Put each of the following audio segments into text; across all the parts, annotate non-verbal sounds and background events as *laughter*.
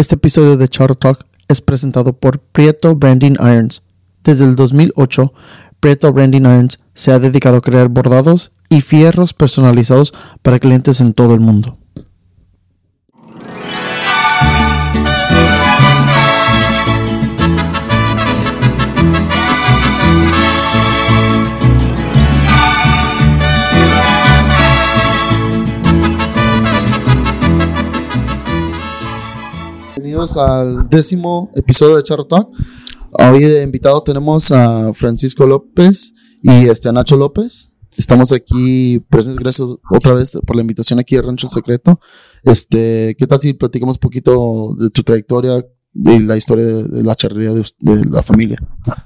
Este episodio de Charro Talk es presentado por Prieto Branding Irons. Desde el 2008, Prieto Branding Irons se ha dedicado a crear bordados y fierros personalizados para clientes en todo el mundo. Bienvenidos al décimo episodio de Charro Talk. Hoy de invitado tenemos a Francisco López y este, a Nacho López. Estamos aquí presentes, gracias otra vez por la invitación aquí a Rancho El Secreto. Este, ¿Qué tal si platicamos un poquito de tu trayectoria y la historia de, la charrería de, de, la familia?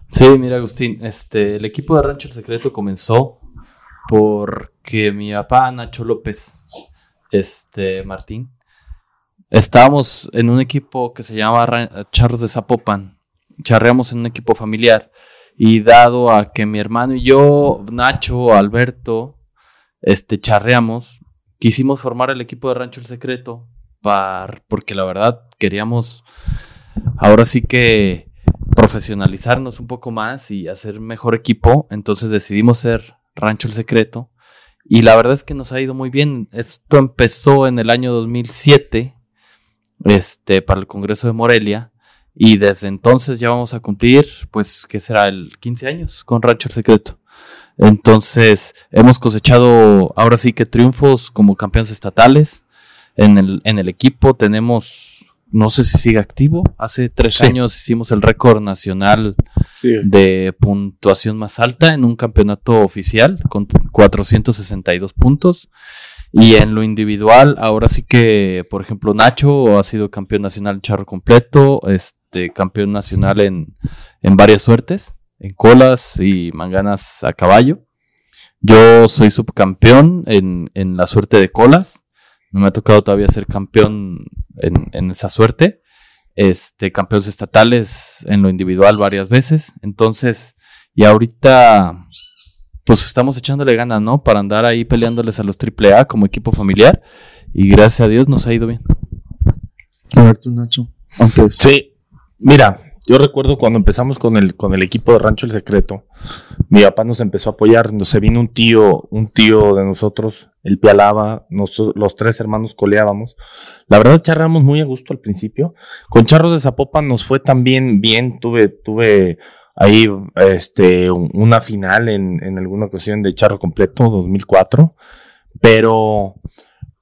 Sí, mira Agustín, este, el equipo de Rancho El Secreto comenzó porque mi papá Nacho López, este, Martín, estábamos en un equipo que se llamaba Charros de Zapopan. Charreamos en un equipo familiar. Y dado a que mi hermano y yo, Nacho, Alberto, este, charreamos, quisimos formar el equipo de Rancho El Secreto. Para, porque la verdad queríamos ahora sí que profesionalizarnos un poco más y hacer mejor equipo. Entonces decidimos ser Rancho El Secreto. Y la verdad es que nos ha ido muy bien. Esto empezó en el año 2007 este, para el Congreso de Morelia. Y desde entonces ya vamos a cumplir, pues, ¿qué será? El 15 años con Rancho El Secreto. Entonces, hemos cosechado ahora sí que triunfos como campeones estatales. En el, en el equipo tenemos, no sé si sigue activo, hace tres sí. años hicimos el récord nacional sí. de puntuación más alta en un campeonato oficial con 462 puntos. Y en lo individual, ahora sí que, por ejemplo, Nacho ha sido campeón nacional charro completo, este, campeón nacional en, en varias suertes, en colas y manganas a caballo. Yo soy subcampeón en, en la suerte de colas. No me ha tocado todavía ser campeón en, en esa suerte. Este, campeones estatales en lo individual varias veces. Entonces, y ahorita pues estamos echándole ganas, ¿no? Para andar ahí peleándoles a los AAA como equipo familiar. Y gracias a Dios nos ha ido bien. A ver tú, Nacho. Aunque sí, mira, yo recuerdo cuando empezamos con el, con el equipo de Rancho El Secreto, mi papá nos empezó a apoyar, se vino un tío, un tío de nosotros, él pialaba, nos, los tres hermanos coleábamos. La verdad charramos muy a gusto al principio. Con Charros de Zapopan nos fue también bien, tuve, tuve ahí este, una final en, en alguna ocasión de Charro Completo 2004, pero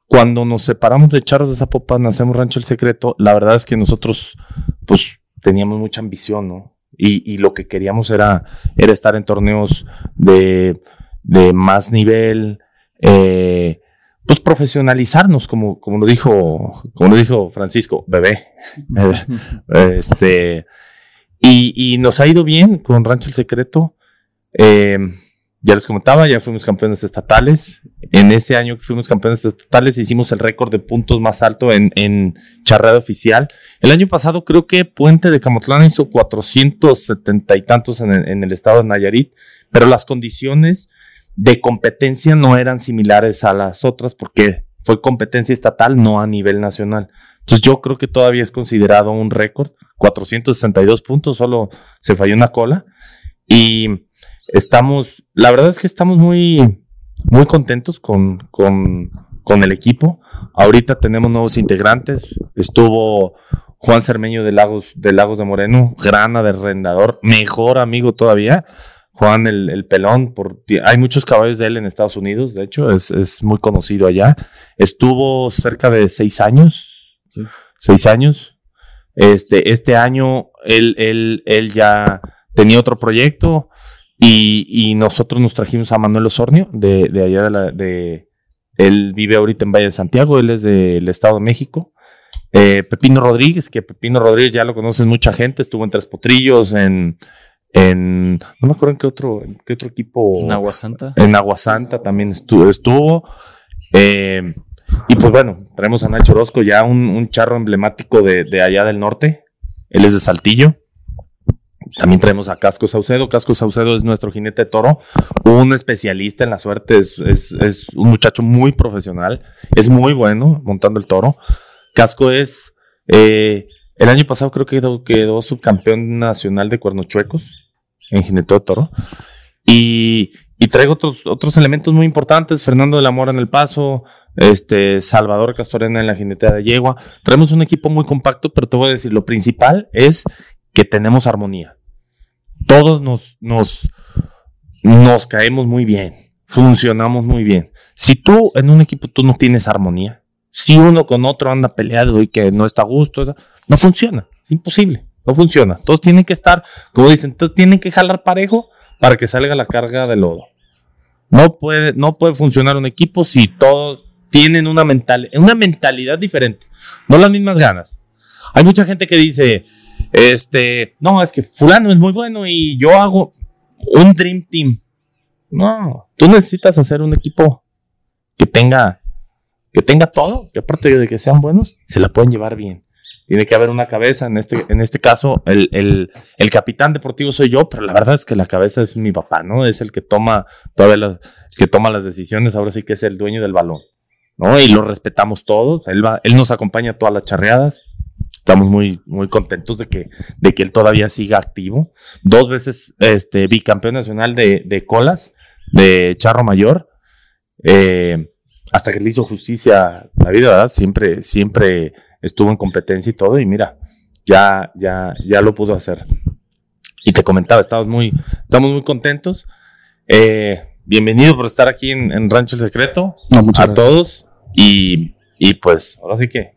cuando nos separamos de Charros de Zapopan, hacemos Rancho El Secreto, la verdad es que nosotros pues teníamos mucha ambición, ¿no? Y, y lo que queríamos era, era estar en torneos de, de más nivel, eh, pues profesionalizarnos, como, como lo dijo, como lo dijo Francisco, bebé. *laughs* *laughs* este, y, y, nos ha ido bien con Rancho El Secreto. Eh, ya les comentaba, ya fuimos campeones estatales. En ese año que fuimos campeones estatales hicimos el récord de puntos más alto en, en oficial. El año pasado creo que Puente de Camotlán hizo 470 y tantos en en el estado de Nayarit, pero las condiciones de competencia no eran similares a las otras porque fue competencia estatal, no a nivel nacional. Entonces yo creo que todavía es considerado un récord. 462 puntos, solo se falló una cola. Y estamos, la verdad es que estamos muy, muy contentos con, con, con el equipo. Ahorita tenemos nuevos integrantes. Estuvo Juan Cermeño de Lagos, de Lagos de Moreno, grana de arrendador, mejor amigo todavía. Juan el, el, pelón, por, hay muchos caballos de él en Estados Unidos, de hecho, es, es muy conocido allá. Estuvo cerca de seis años, sí. seis años. Este, este año él, él, él ya tenía otro proyecto y, y nosotros nos trajimos a Manuel Osornio de, de allá de la, de, él vive ahorita en Valle de Santiago, él es del Estado de México. Eh, Pepino Rodríguez, que Pepino Rodríguez ya lo conocen mucha gente, estuvo en Tres Potrillos, en, en no me acuerdo en qué otro, en qué otro equipo. En Aguasanta. En Aguasanta también estuvo. estuvo eh, y pues bueno, traemos a Nacho Orozco, ya un, un charro emblemático de, de, allá del norte. Él es de Saltillo. También traemos a Casco Saucedo. Casco Saucedo es nuestro jinete de toro, un especialista en la suerte, es, es, un muchacho muy profesional, es muy bueno montando el toro. Casco es, eh, El año pasado creo que quedó, subcampeón nacional de cuernos chuecos en jineteo de toro. Y, y traigo otros, otros elementos muy importantes. Fernando de la Mora en el paso, este, Salvador Castorena en la jinetea de yegua. Traemos un equipo muy compacto, pero te voy a decir, lo principal es que tenemos armonía. Todos nos, nos, nos caemos muy bien, funcionamos muy bien. Si tú en un equipo tú no tienes armonía, si uno con otro anda peleado y que no está a gusto, no funciona, es imposible, no funciona. Todos tienen que estar, como dicen, todos tienen que jalar parejo para que salga la carga de lodo. No puede, no puede funcionar un equipo si todos tienen una, mental, una mentalidad diferente, no las mismas ganas. Hay mucha gente que dice, este, no, es que fulano es muy bueno y yo hago un Dream Team. No, tú necesitas hacer un equipo que tenga, que tenga todo, que aparte de que sean buenos, se la pueden llevar bien. Tiene que haber una cabeza, en este, en este caso el, el, el capitán deportivo soy yo, pero la verdad es que la cabeza es mi papá, ¿no? Es el que toma todas las, que toma las decisiones, ahora sí que es el dueño del balón, ¿no? Y lo respetamos todos, él, va, él nos acompaña a todas las charreadas, estamos muy, muy contentos de que, de que él todavía siga activo. Dos veces este, bicampeón nacional de, de colas, de Charro Mayor, eh, hasta que le hizo justicia la vida, ¿verdad? Siempre, siempre estuvo en competencia y todo, y mira, ya, ya, ya lo pudo hacer. Y te comentaba, estamos muy, estamos muy contentos. Eh, bienvenido por estar aquí en, en Rancho El Secreto. No, a gracias. todos. Y, y pues, ahora sí que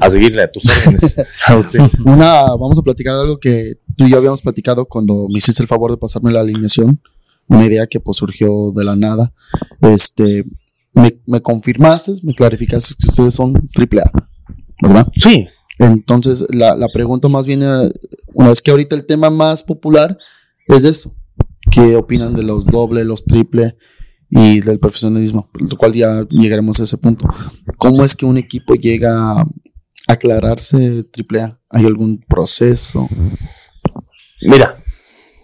a seguirle a tus órdenes. *laughs* a usted. Una, vamos a platicar de algo que tú y yo habíamos platicado cuando me hiciste el favor de pasarme la alineación. Una idea que pues surgió de la nada. Este, me, me confirmaste, me clarificaste que ustedes son triple A, ¿verdad? Sí, Entonces, la, la pregunta más bien, eh, una vez que ahorita el tema más popular es eso. ¿Qué opinan de los doble, los triple y del profesionalismo? Lo cual ya llegaremos a ese punto. ¿Cómo es que un equipo llega a aclararse triple A? ¿Hay algún proceso? Mira,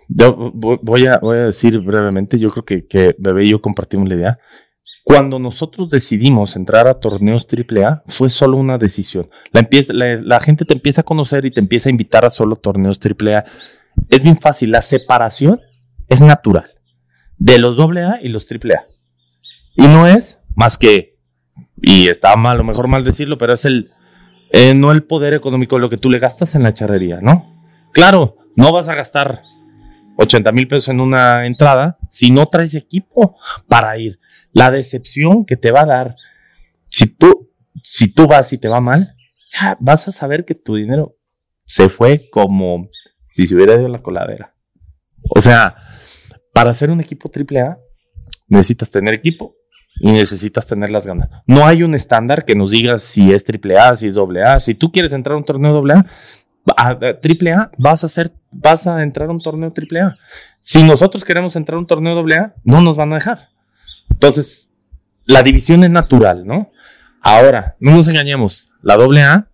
yo vo- voy a, voy a decir brevemente, yo creo que, que Bebé y yo compartimos la idea. Cuando nosotros decidimos entrar a torneos AAA, fue solo una decisión. La, empieza, la, la gente te empieza a conocer y te empieza a invitar a solo torneos AAA. Es bien fácil, la separación es natural de los AA y los AAA. Y no es más que, y está mal, a lo mejor mal decirlo, pero es el, eh, no el poder económico, lo que tú le gastas en la charrería, ¿no? Claro, no vas a gastar 80 mil pesos en una entrada si no traes equipo para ir. La decepción que te va a dar, si tú, si tú vas y te va mal, ya vas a saber que tu dinero se fue como si se hubiera ido a la coladera. O sea, para hacer un equipo AAA, necesitas tener equipo y necesitas tener las ganas. No hay un estándar que nos diga si es AAA, si es AA. Si tú quieres entrar a un torneo AA, a, a triple A, vas a hacer, vas a entrar a un torneo triple A. Si nosotros queremos entrar a un torneo doble A, no nos van a dejar. Entonces, la división es natural, ¿no? Ahora, no nos engañemos, la doble A,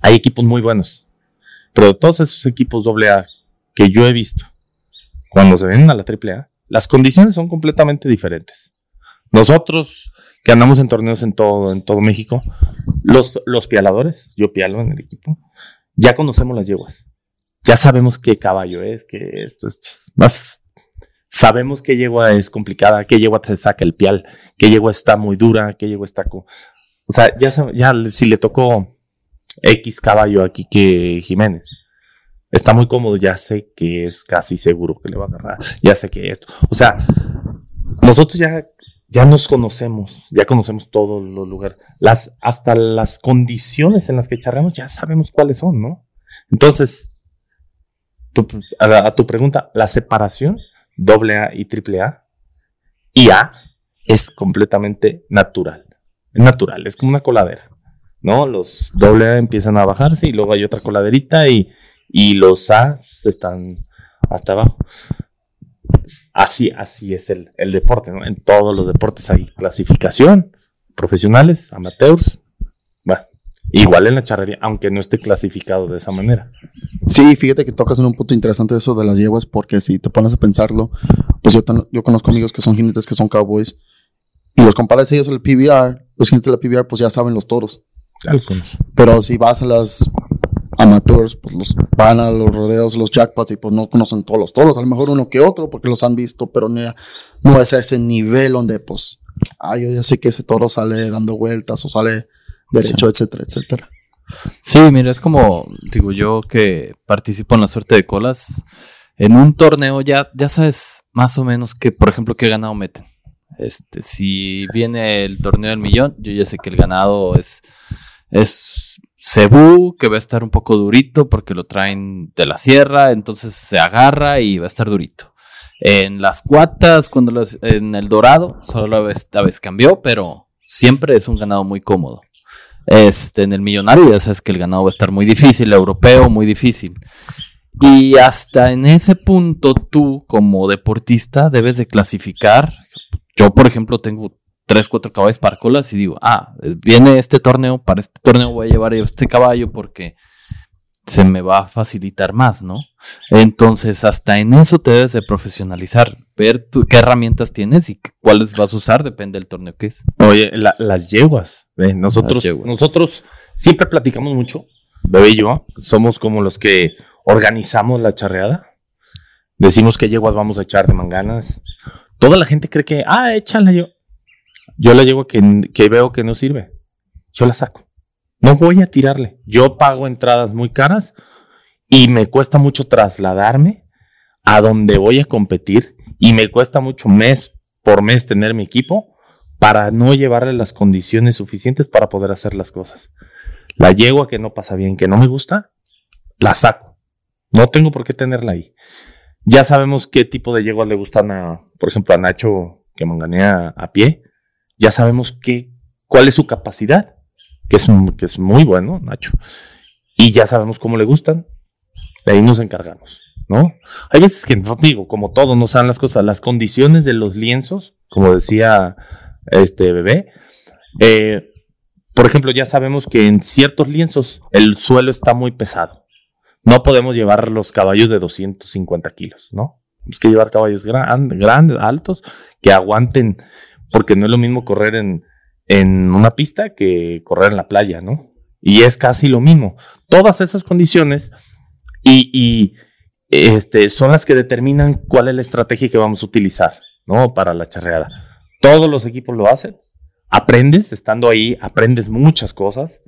hay equipos muy buenos, pero todos esos equipos doble A que yo he visto, cuando se vienen a la triple A, las condiciones son completamente diferentes. Nosotros que andamos en torneos en todo, en todo México, los, los pialadores, yo pialo en el equipo, ya conocemos las yeguas. Ya sabemos qué caballo es, que esto es más. Sabemos qué yegua es complicada, qué yegua te saca el pial, qué yegua está muy dura, qué yegua está. O sea, ya, ya si le tocó X caballo aquí que Jiménez, está muy cómodo, ya sé que es casi seguro que le va a agarrar, ya sé que esto. O sea, nosotros ya, ya nos conocemos, ya conocemos todos los lugares, las, hasta las condiciones en las que charramos, ya sabemos cuáles son, ¿no? Entonces, tu- a, a tu pregunta, la separación doble A y triple A y A es completamente natural. Es natural, es como una coladera, ¿no? Los doble A empiezan a bajarse y luego hay otra coladerita y, y los A están hasta abajo. Así, así es el, el deporte, ¿no? En todos los deportes hay clasificación, profesionales, amateurs, bueno, igual en la charrería, aunque no esté clasificado de esa manera. Sí, fíjate que tocas en un punto interesante eso de las yeguas, porque si te pones a pensarlo, pues yo, tan- yo conozco amigos que son jinetes que son cowboys, y los comparas ellos al PBR, los jinetes de la PBR, pues ya saben los toros. Conozco. Pero si vas a las amateurs, pues los van a los rodeos, los jackpots y pues no conocen todos los toros, a lo mejor uno que otro porque los han visto, pero no, no es a ese nivel donde pues, ah, yo ya sé que ese toro sale dando vueltas o sale derecho, etcétera, etcétera. Sí, mira, es como, digo yo que participo en la suerte de colas. En un torneo ya, ya sabes más o menos que, por ejemplo, qué ganado meten. Este, si viene el torneo del millón, yo ya sé que el ganado es, es Cebú, que va a estar un poco durito porque lo traen de la sierra, entonces se agarra y va a estar durito. En las cuatas, cuando los- en el dorado, solo la vez, cambió, pero siempre es un ganado muy cómodo. Este, en el millonario ya sabes que el ganado va a estar muy difícil, europeo muy difícil. Y hasta en ese punto tú como deportista debes de clasificar. Yo, por ejemplo, tengo tres, cuatro caballos para colas y digo, ah, viene este torneo, para este torneo voy a llevar este caballo porque se me va a facilitar más, ¿no? Entonces, hasta en eso te debes de profesionalizar, ver qué herramientas tienes y cuáles vas a usar, depende del torneo que es. Oye, la- las yeguas. Nosotros, Las yeguas. nosotros siempre platicamos mucho, bebé y yo. Somos como los que organizamos la charreada. Decimos qué yeguas vamos a echar de manganas. Toda la gente cree que, ah, échala yo. Yo la que, que veo que no sirve. Yo la saco. No voy a tirarle. Yo pago entradas muy caras y me cuesta mucho trasladarme a donde voy a competir y me cuesta mucho mes por mes tener mi equipo para no llevarle las condiciones suficientes para poder hacer las cosas. La yegua que no pasa bien, que no me gusta, la saco. No tengo por qué tenerla ahí. Ya sabemos qué tipo de yeguas le gustan a, por ejemplo, a Nacho que manganea a pie. Ya sabemos qué, cuál es su capacidad, que es, que es muy bueno, Nacho. Y ya sabemos cómo le gustan. De ahí nos encargamos, ¿no? Hay veces que, digo, como todo, no saben las cosas, las condiciones de los lienzos, como decía este bebé, eh, por ejemplo, ya sabemos que en ciertos lienzos el suelo está muy pesado. No podemos llevar los caballos de 250 kilos, ¿no? Tenemos que llevar caballos gran- grandes, altos, que aguanten, porque no es lo mismo correr en, en una pista que correr en la playa, ¿no? Y es casi lo mismo. Todas esas condiciones y, y, este, son las que determinan cuál es la estrategia que vamos a utilizar, ¿no? Para la charreada. Todos los equipos lo hacen. Aprendes, estando ahí, aprendes muchas cosas.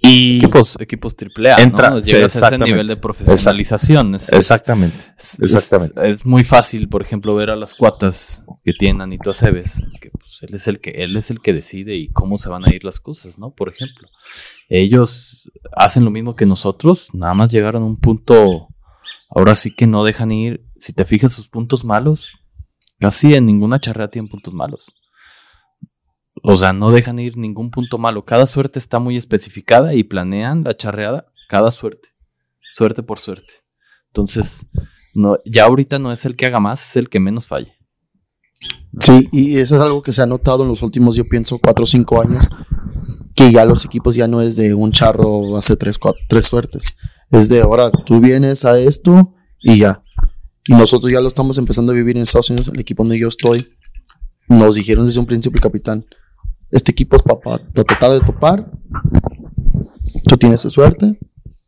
Y Equipos, equipos AAA, Entra- ¿no? sí, Llegas a ese nivel de profesionalización. Es- exactamente. Es, Exactamente. Es, es muy fácil, por ejemplo, ver a las cuatas que tienen Anito Aceves, que pues, él es el que él es el que decide y cómo se van a ir las cosas, ¿no? Por ejemplo, ellos hacen lo mismo que nosotros, nada más llegaron a un punto, ahora sí que no dejan ir. Si te fijas sus puntos malos, casi en ninguna charrea tienen puntos malos. O sea, no dejan ir ningún punto malo. Cada suerte está muy especificada y planean la charreada cada suerte. Suerte por suerte. Entonces, no, ya ahorita no es el que haga más, es el que menos falle. Sí, y eso es algo que se ha notado en los últimos, yo pienso, cuatro o cinco años, que ya los equipos ya no es de un charro hace tres, cuatro, tres suertes. Es de ahora tú vienes a esto y ya. Y nosotros ya lo estamos empezando a vivir en Estados Unidos, el equipo donde yo estoy. Nos dijeron desde un principio, capitán, este equipo es para tratar de topar. Tú tienes suerte,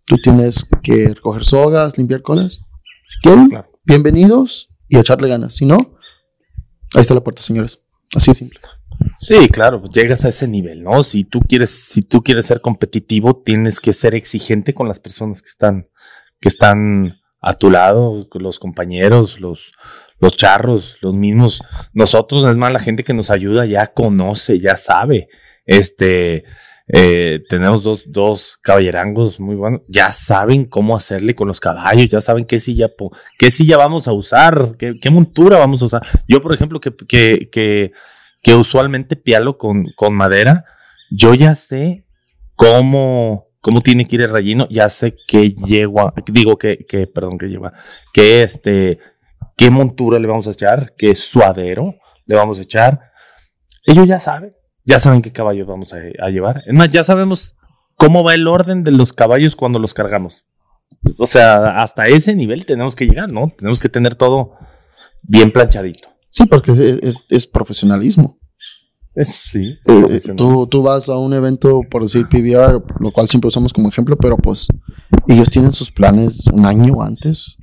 tú tienes que recoger sogas, limpiar colas. Si quieren, Claro. bienvenidos y echarle ganas. Si no, ahí está la puerta, señores. Así de simple. Sí, claro, pues llegas a ese nivel, ¿no? Si tú quieres, si tú quieres ser competitivo, tienes que ser exigente con las personas que están, que están a tu lado, los compañeros, los, los charros, los mismos. Nosotros, es más, la gente que nos ayuda ya conoce, ya sabe. Este, eh, tenemos dos, dos caballerangos muy buenos, ya saben cómo hacerle con los caballos, ya saben qué silla, qué silla vamos a usar, qué, montura vamos a usar. Yo, por ejemplo, que, que, que, que usualmente pialo con, con madera, yo ya sé cómo, cómo tiene que ir el relleno, ya sé qué yegua, digo que, que perdón, que yegua, que este, qué montura le vamos a echar, qué suadero le vamos a echar. Ellos ya saben, ya saben qué caballos vamos a, a llevar. Es más, ya sabemos cómo va el orden de los caballos cuando los cargamos. O sea, hasta ese nivel tenemos que llegar, ¿no? Tenemos que tener todo bien planchadito. Sí, porque es, es- es profesionalismo. Es, sí. Eh, tú, tú vas a un evento, por decir PBR, lo cual siempre usamos como ejemplo, pero pues ellos tienen sus planes un año antes.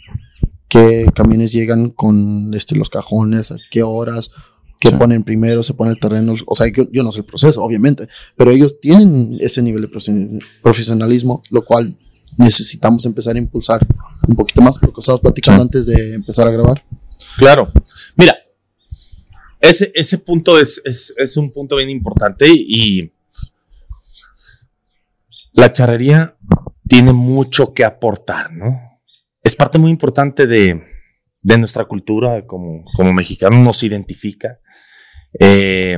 ¿Qué camiones llegan con este, los cajones? ¿A qué horas? ¿Qué Sí. ponen primero? ¿Se pone el terreno? O sea, yo, yo no sé el proceso, obviamente, pero ellos tienen ese nivel de profesion- profesionalismo, lo cual necesitamos empezar a impulsar un poquito más, lo que estábamos platicando Sí. antes de empezar a grabar. Claro. Mira, ese, ese punto es, es, es un punto bien importante y la charrería tiene mucho que aportar, ¿no? Es parte muy importante de, de nuestra cultura como, como mexicano, nos identifica. Eh,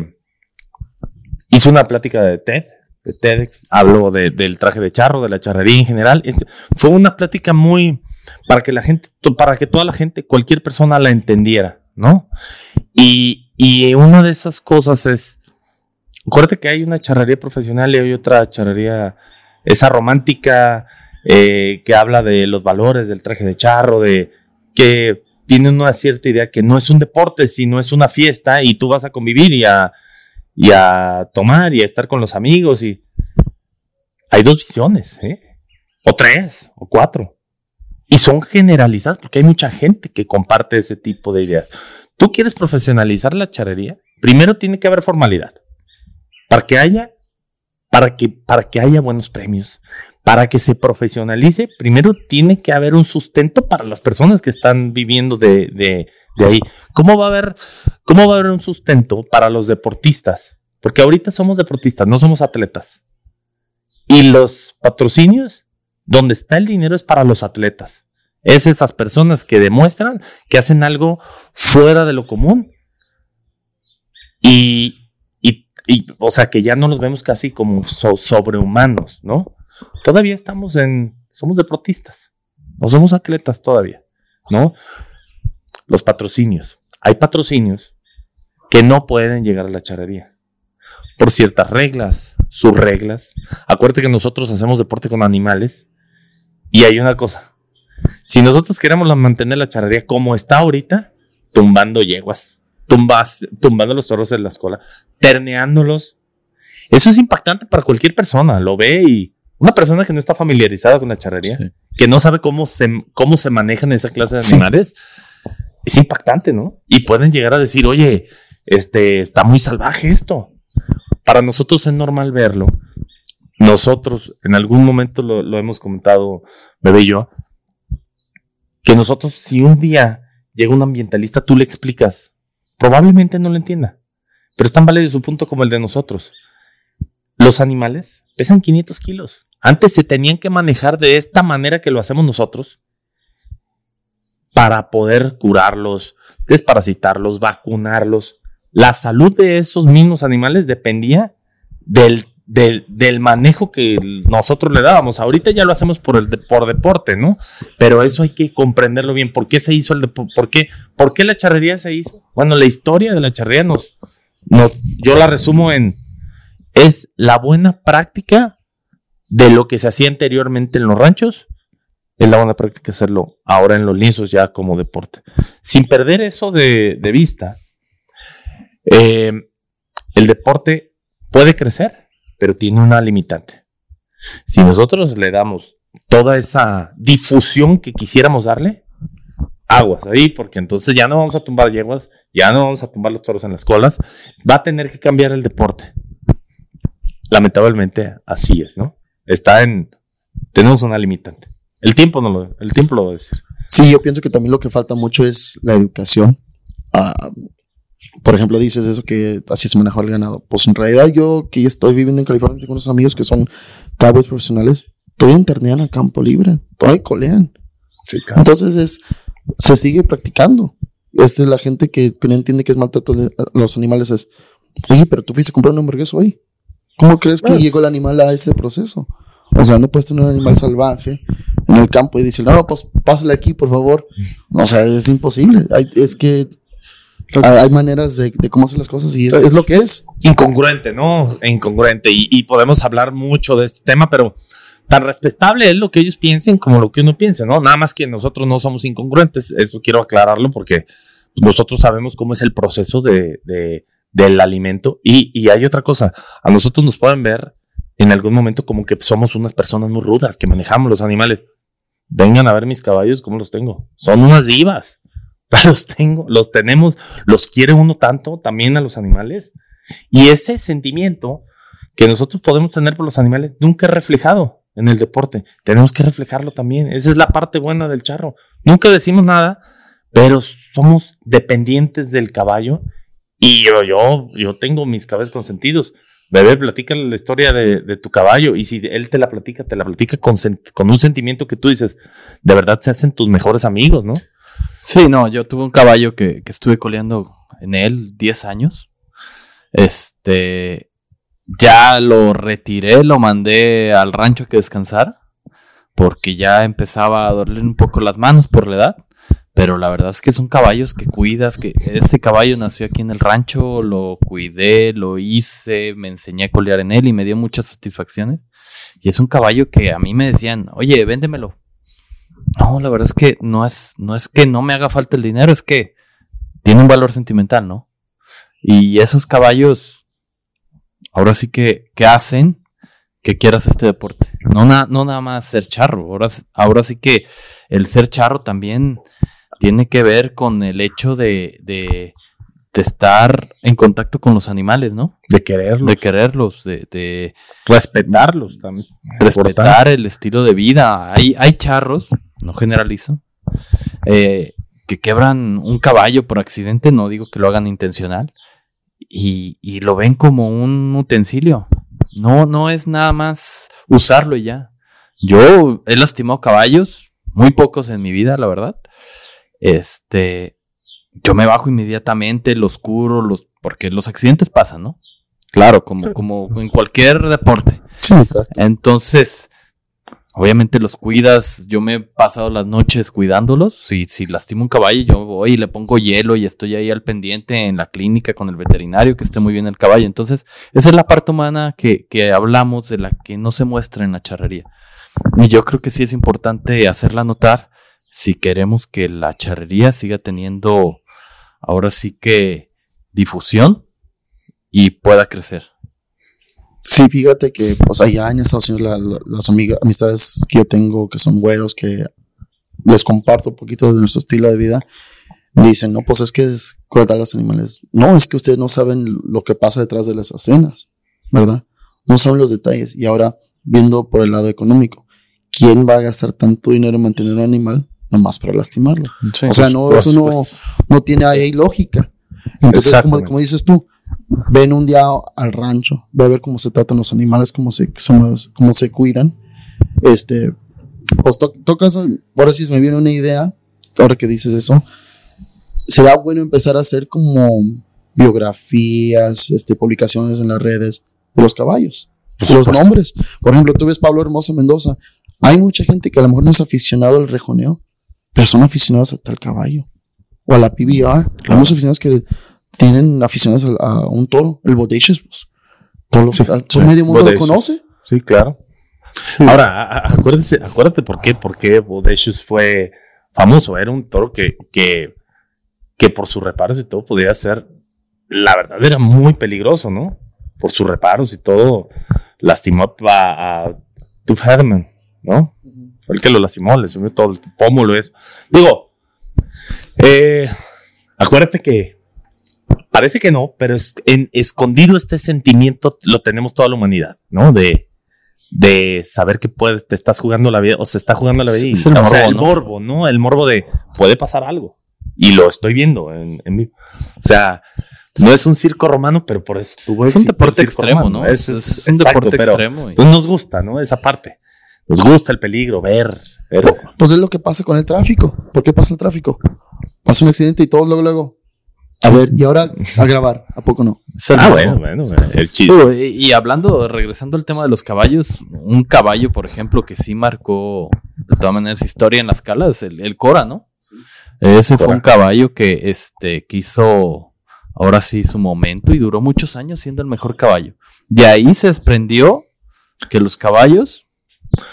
hice una plática de TED, de TEDx, habló de- del traje de charro, de la charrería en general. Este, fue una plática muy, para que la gente, para que toda la gente, cualquier persona la entendiera, ¿no? Y, y una de esas cosas es, acuérdate que hay una charrería profesional y hay otra charrería, esa romántica, eh, que habla de los valores del traje de charro, de que tiene una cierta idea que no es un deporte, sino es una fiesta y tú vas a convivir y a, y a tomar y a estar con los amigos y hay dos visiones, ¿eh? O tres, o cuatro. Y son generalizadas porque hay mucha gente que comparte ese tipo de ideas. ¿Tú quieres profesionalizar la charrería? Primero tiene que haber formalidad. Para que haya, para que, para que haya buenos premios, para que se profesionalice, primero tiene que haber un sustento para las personas que están viviendo de, de, ahí. ¿Cómo va a haber, cómo va a haber un sustento para los deportistas? Porque ahorita somos deportistas, no somos atletas. Y los patrocinios, donde está el dinero es para los atletas. Es esas personas que demuestran que hacen algo fuera de lo común. Y, y, o sea, que ya no los vemos casi como so- sobrehumanos, ¿no? Todavía estamos en, somos deportistas, no somos atletas todavía, ¿no? Los patrocinios. Hay patrocinios que no pueden llegar a la charrería por ciertas reglas, sus reglas. Acuérdate que nosotros hacemos deporte con animales y hay una cosa. Si nosotros queremos mantener la charrería como está ahorita, tumbando yeguas, tumbas, tumbando los toros en la escuela, terneándolos, eso es impactante para cualquier persona. Lo ve y una persona que no está familiarizada con la charrería, Sí. que no sabe cómo se, cómo se manejan esa clase de Sí. animales, es impactante, ¿no? Y pueden llegar a decir, oye, este, está muy salvaje esto. Para nosotros es normal verlo. Nosotros, en algún momento lo, lo hemos comentado, Bebé y yo, que nosotros, si un día llega un ambientalista, tú le explicas, probablemente no lo entienda, pero es tan válido su punto como el de nosotros. Los animales pesan 500 kilos. Antes se tenían que manejar de esta manera que lo hacemos nosotros para poder curarlos, desparasitarlos, vacunarlos. La salud de esos mismos animales dependía del, del, manejo que nosotros le dábamos. Ahorita ya lo hacemos por, el por deporte, ¿no? Pero eso hay que comprenderlo bien. ¿Por qué se hizo el deporte? ¿Por qué, ¿Por qué la charrería se hizo? Bueno, la historia de la charrería nos, nos, yo la resumo en, es la buena práctica de lo que se hacía anteriormente en los ranchos, es la buena práctica hacerlo ahora en los lienzos ya como deporte. Sin perder eso de, vista, eh, el deporte puede crecer, pero tiene una limitante. Si nosotros le damos toda esa difusión que quisiéramos darle, aguas ahí, porque entonces ya no vamos a tumbar yeguas, ya no vamos a tumbar los toros en las colas, va a tener que cambiar el deporte. Lamentablemente así es, ¿no? Está en, tenemos una limitante. El tiempo no lo, el tiempo lo va a decir. Sí, yo pienso que también lo que falta mucho es la educación. Ah, por ejemplo, dices eso que así se maneja el ganado. Pues en realidad yo que estoy viviendo en California tengo unos amigos que son cabos profesionales. Todavía internean a campo libre, todavía colean. Entonces es, se sigue practicando. Este, la gente que, que no entiende que es maltrato a los animales es, oye, pero tú fuiste a comprar un hamburguesa hoy. ¿Cómo crees que Bueno. llegó el animal a ese proceso? O sea, no puedes tener un animal salvaje en el campo y decir, no, pues pásale aquí, por favor. O sea, es imposible. Hay- es que hay, maneras de, de cómo hacer las cosas y es, es lo que es. incongruente, ¿no? Incongruente. Y, y podemos hablar mucho de este tema, pero tan respetable es lo que ellos piensen como lo que uno piense, ¿no? Nada más que nosotros no somos incongruentes. Eso quiero aclararlo porque nosotros sabemos cómo es el proceso de, de- del alimento. Y, y hay otra cosa, a nosotros nos pueden ver en algún momento como que somos unas personas muy rudas, que manejamos los animales. Vengan a ver mis caballos, ¿cómo los tengo? Son unas divas. *laughs* Los tengo, los tenemos, los quiere uno tanto también a los animales. Y ese sentimiento que nosotros podemos tener por los animales nunca es reflejado en el deporte. Tenemos que reflejarlo también. Esa es la parte buena del charro. Nunca decimos nada, pero somos dependientes del caballo. Y yo, yo, yo tengo mis caballos consentidos. Bebé, platica la historia de, tu caballo y si él te la platica, te la platica con, con un sentimiento que tú dices, de verdad se hacen tus mejores amigos, ¿no? Sí, no, yo tuve un caballo que, que estuve coleando en él 10 años. Este, ya lo retiré, lo mandé al rancho que descansara, porque ya empezaba a dolerle un poco las manos por la edad. Pero la verdad es que son caballos que cuidas, que ese caballo nació aquí en el rancho, lo cuidé, lo hice, me enseñé a colear en él y me dio muchas satisfacciones. Y es un caballo que a mí me decían, oye, véndemelo. No, la verdad es que no es, no es que no me haga falta el dinero, es que tiene un valor sentimental, ¿no? Y esos caballos, ahora sí que, que hacen que quieras este deporte. No, no nada más ser charro, ahora, ahora sí que el ser charro también tiene que ver con el hecho de, de, estar en contacto con los animales, ¿no? De quererlos. De quererlos, de, respetarlos también. Respetar el estilo de vida. Hay, hay charros, no generalizo, eh, que quebran un caballo por accidente, no digo que lo hagan intencional, y, y lo ven como un utensilio. No, no es nada más usarlo y ya. Yo he lastimado caballos, muy pocos en mi vida, la verdad este, yo me bajo inmediatamente, los curo, los, porque los accidentes pasan, ¿no? Claro, como, como en cualquier deporte. Sí, Entonces, obviamente los cuidas. Yo me he pasado las noches cuidándolos. Si, si lastimo un caballo, yo voy y le pongo hielo y estoy ahí al pendiente en la clínica con el veterinario que esté muy bien el caballo. Entonces, esa es la parte humana que, que hablamos de la que no se muestra en la charrería. Y yo creo que sí es importante hacerla notar si queremos que la charrería siga teniendo ahora sí que difusión y pueda crecer. Sí, fíjate que pues allá las amistades que yo tengo que son güeros, que les comparto un poquito de nuestro estilo de vida, dicen, no, pues es que es crueldad a los animales. No, es que ustedes no saben lo que pasa detrás de las escenas, ¿verdad? No saben los detalles. Y ahora, viendo por el lado económico, ¿quién va a gastar tanto dinero en mantener un animal nomás para lastimarlo. o sea, no, eso no, no tiene ahí lógica. Entonces, como, como, dices tú, ven un día al rancho, ve a ver cómo se tratan los animales, cómo se, cómo se cuidan. Este, pues tocas, ahora sí me viene una idea, ahora que dices eso, será bueno empezar a hacer como biografías, este, publicaciones en las redes de los caballos, los nombres. Por ejemplo, tú ves Pablo Hermoso Mendoza. Hay mucha gente que a lo mejor no es aficionado al rejoneo, pero son aficionados a tal caballo o a la PBR. Muchos aficionados que tienen aficionados a, un toro, el Bodacious, pues. Todos los, sí, medio mundo lo conoce. Sí, claro. Ahora, acuérdate, acuérdate por qué, por qué Bodacious fue famoso. Era un toro que, que, que por sus reparos y todo podía ser, la verdad, era muy peligroso, ¿no? Por sus reparos y todo, lastimó a, a Tuff ¿no? Fue el que lo lastimó, le subió todo el pómulo eso. Digo, eh, acuérdate que parece que no, pero es, en, escondido este sentimiento lo tenemos toda la humanidad, ¿no? De, de saber que puedes, te estás jugando la vida, o se está jugando la vida. el o sea, el morbo, ¿no? El morbo de puede pasar algo. Y lo estoy viendo en, vivo. O sea, no es un circo romano, pero por eso Es un deporte extremo, ¿no? Es, un deporte extremo. Pues nos gusta, ¿no? Esa parte. Nos gusta el peligro, ver, Pues es lo que pasa con el tráfico. ¿Por qué pasa el tráfico? Pasa un accidente y todos luego, luego. A ver, y ahora a grabar, ¿a poco no? Ah, bueno, bueno, el chiste. Y hablando, regresando al tema de los caballos, un caballo, por ejemplo, que sí marcó de todas maneras historia en las calas, el, el Cora, ¿no? Ese fue un caballo que este quiso ahora sí su momento y duró muchos años siendo el mejor caballo. De ahí se desprendió que los caballos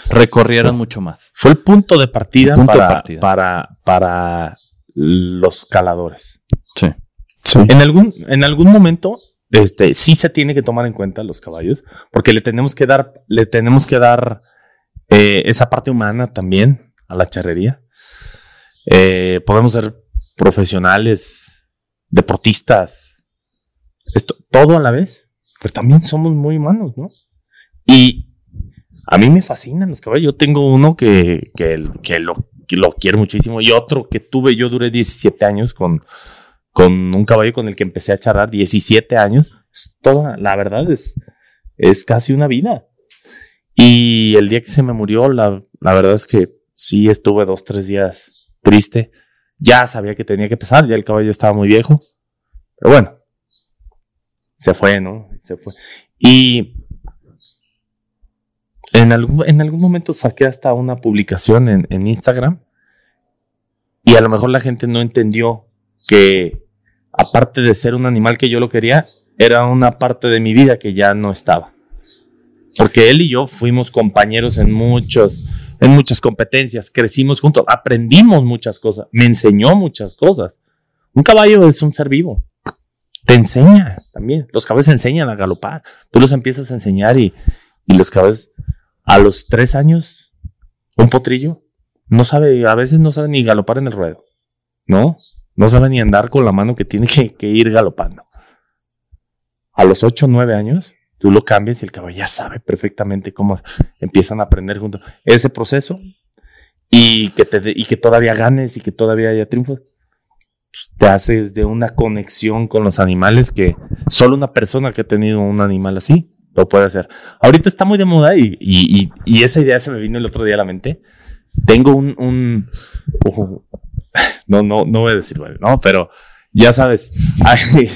recorrieron mucho más. Fue el punto de partida, para, para, para los caladores. Sí. En, algún, en algún momento este, sí se tiene que tomar en cuenta los caballos, porque le tenemos que dar, le tenemos que dar eh, esa parte humana también a la charrería. Eh, podemos ser profesionales, deportistas, esto, todo a la vez, pero también somos muy humanos, ¿no? Y a mí me fascinan los caballos. Yo tengo uno que, que, lo, que lo quiero muchísimo y otro que tuve, yo duré 17 años con, con un caballo con el que empecé a charrar, 17 años. Es toda, la verdad es, es casi una vida. Y el día que se me murió, la, la verdad es que sí estuve dos, tres días triste. Ya sabía que tenía que pesar, ya el caballo estaba muy viejo. Pero bueno, se fue, ¿no? Se fue. Y en algún, en algún momento saqué hasta una publicación en, Instagram y a lo mejor la gente no entendió que aparte de ser un animal que yo lo quería, era una parte de mi vida que ya no estaba. Porque él y yo fuimos compañeros en muchos, en muchas competencias, crecimos juntos, aprendimos muchas cosas, me enseñó muchas cosas. Un caballo es un ser vivo. Te enseña también. Los caballos enseñan a galopar. Tú los empiezas a enseñar y, y los caballos a los tres años, un potrillo, no sabe, a veces no sabe ni galopar en el ruedo. ¿No? No sabe ni andar con la mano que tiene que, ir galopando. A los 8 o 9 años, tú lo cambias y el caballo ya sabe perfectamente cómo empiezan a aprender juntos. Ese proceso y que, te, y que todavía ganes y que todavía haya triunfos, pues, te hace de una conexión con los animales que solo una persona que ha tenido un animal así lo puede hacer. Ahorita está muy de moda y, y, y, esa idea se me vino el otro día a la mente. Tengo un, un, no, no, no voy a decir, bueno, no, pero ya sabes, *laughs* hay,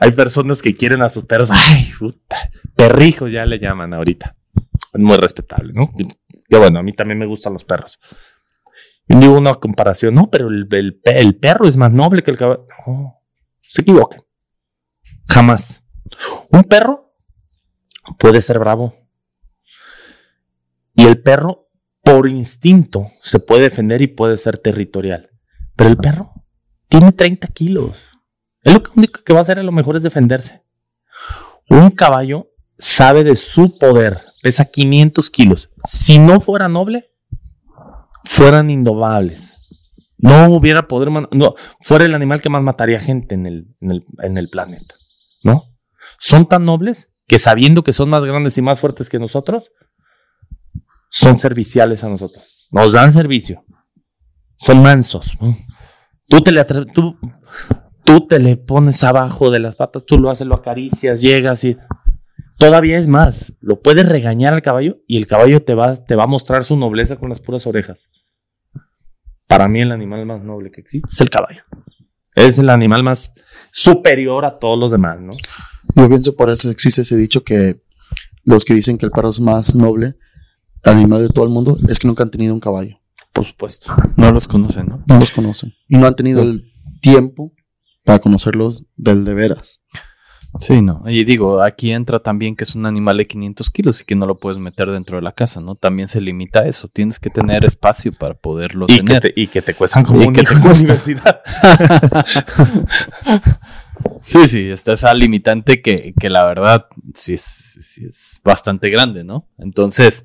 hay personas que quieren a sus perros, ay, puta, perrijos ya le llaman ahorita. Es muy respetable, ¿no? Y bueno, a mí también me gustan los perros. Y digo una comparación, no, pero el, el, perro es más noble que el caballo. No, se equivocan. Jamás. Un perro puede ser bravo. Y el perro, por instinto, se puede defender y puede ser territorial. Pero el perro tiene 30 kilos. Es lo único que va a hacer a lo mejor es defenderse. Un caballo sabe de su poder, pesa 500 kilos. Si no fuera noble, fueran indomables. No hubiera poder, no, fuera el animal que más mataría gente en el, en el, en el planeta. ¿No? Son tan nobles que sabiendo que son más grandes y más fuertes que nosotros, son serviciales a nosotros. Nos dan servicio. Son mansos. Tú te le, tú, tú te le pones abajo de las patas, tú lo haces, lo acaricias, llegas y todavía es más, lo puedes regañar al caballo y el caballo te va, te va a mostrar su nobleza con las puras orejas. Para mí el animal más noble que existe es el caballo. Es el animal más superior a todos los demás, ¿no? Yo pienso por eso existe ese dicho que los que dicen que el perro es más noble animal de todo el mundo es que nunca han tenido un caballo. Por supuesto. No los conocen, ¿no? No los conocen. Y no han tenido el tiempo para conocerlos del de veras. Sí, no. Y digo, aquí entra también que es un animal de 500 kilos y que no lo puedes meter dentro de la casa, ¿no? También se limita a eso. Tienes que tener espacio para poderlo y tener. Que te, y que te cuestan como y que te universidad. *laughs* *laughs* sí, sí, está esa limitante que, que la verdad sí es, sí es bastante grande, ¿no? Entonces,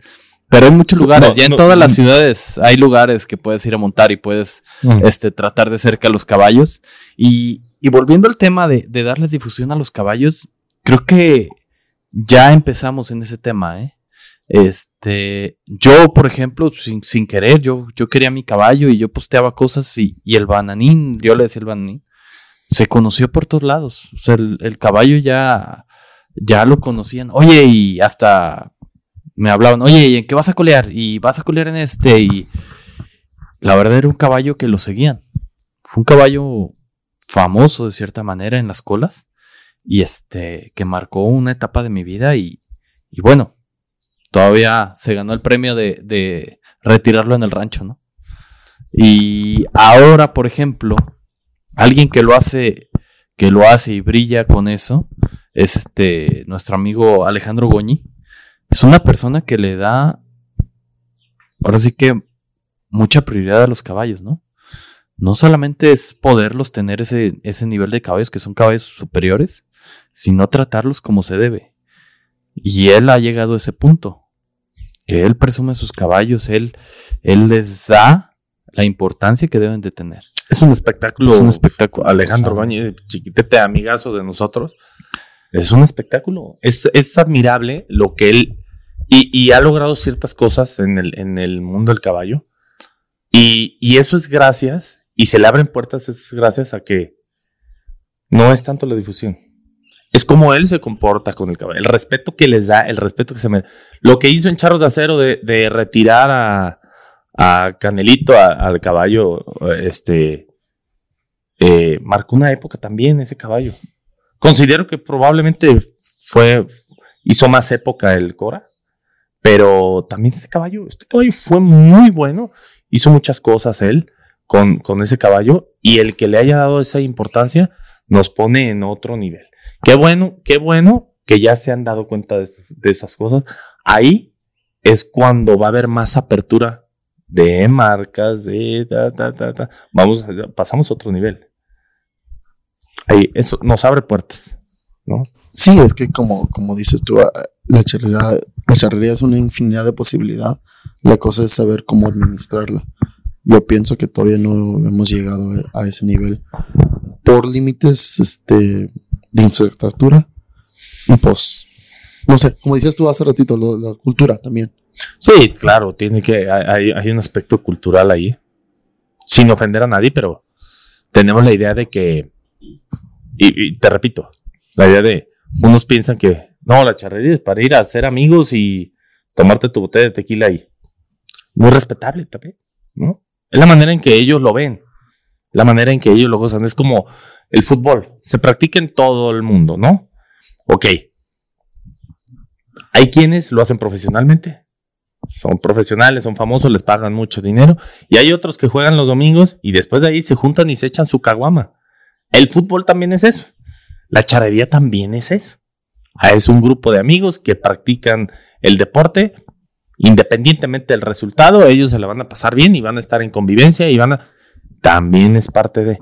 pero hay muchos lugares, ya en todas las ciudades hay lugares que puedes ir a montar y puedes este, tratar de cerca a los caballos. Y, volviendo al tema de, darles difusión a los caballos, creo que ya empezamos en ese tema, ¿eh? Este, yo, por ejemplo, sin, querer, yo, yo quería mi caballo y yo posteaba cosas y, el bananín, yo le decía el bananín, se conoció por todos lados. O sea, el, caballo ya, ya lo conocían. Oye, y hasta me hablaban, oye, ¿y en qué vas a colear? Y vas a colear en este. Y la verdad era un caballo que lo seguían. Fue un caballo famoso de cierta manera en las colas. Y este, que marcó una etapa de mi vida. Y, y bueno, todavía se ganó el premio de retirarlo en el rancho, ¿no? Y ahora, por ejemplo, alguien que lo hace, que lo hace y brilla con eso, es este nuestro amigo Alejandro Goñi es una persona que le da, ahora sí que, mucha prioridad a los caballos, ¿no? no solamente es poderlos tener ese, ese nivel de caballos que son caballos superiores, sino tratarlos como se debe. Y él ha llegado a ese punto, que él presume sus caballos, él, él les da la importancia que deben de tener. Es un espectáculo. Es un espectáculo. Alejandro O sea, Bañez, chiquitete amigazo de nosotros. Es un espectáculo. Es, es admirable lo que él. Y, y ha logrado ciertas cosas en el, en el mundo del caballo. Y, y eso es gracias. Y se le abren puertas, es gracias a que no es tanto la difusión. Es como él se comporta con el caballo. El respeto que les da, el respeto que se me. Lo que hizo en Charros de Acero de, de retirar a, a Canelito, al caballo, este. eh, marcó una época también ese caballo. Considero que probablemente fue. hizo más época el Cora. Pero también este caballo, este caballo fue muy bueno. Hizo muchas cosas él con, con ese caballo. Y el que le haya dado esa importancia nos pone en otro nivel. Qué bueno, qué bueno que ya se han dado cuenta de esas cosas. Ahí es cuando va a haber más apertura de marcas, de ta, ta, ta, ta. Vamos, pasamos a otro nivel. Ahí, eso nos abre puertas, ¿no? Sí, es que como, como dices tú, ah, la charrería, la charrería es una infinidad de posibilidad. La cosa es saber cómo administrarla. Yo pienso que todavía no hemos llegado a ese nivel por límites este, de infraestructura y pues, no sé, como decías tú hace ratito, la cultura también. Sí, claro, tiene que, hay, hay un aspecto cultural ahí. Sin ofender a nadie, pero tenemos la idea de que, y, te repito, la idea de, unos piensan que, no, la charrería es para ir a hacer amigos y tomarte tu botella de tequila ahí. Muy respetable también, ¿no? Es la manera en que ellos lo ven, la manera en que ellos lo gozan. Es como el fútbol, se practica en todo el mundo, ¿no? Ok. Hay quienes lo hacen profesionalmente, son profesionales, son famosos, les pagan mucho dinero. Y hay otros que juegan los domingos y después de ahí se juntan y se echan su caguama. El fútbol también es eso. La charrería también es eso. Ah, Es un grupo de amigos que practican el deporte. Independientemente del resultado, ellos se la van a pasar bien y van a estar en convivencia y van a... También es parte de...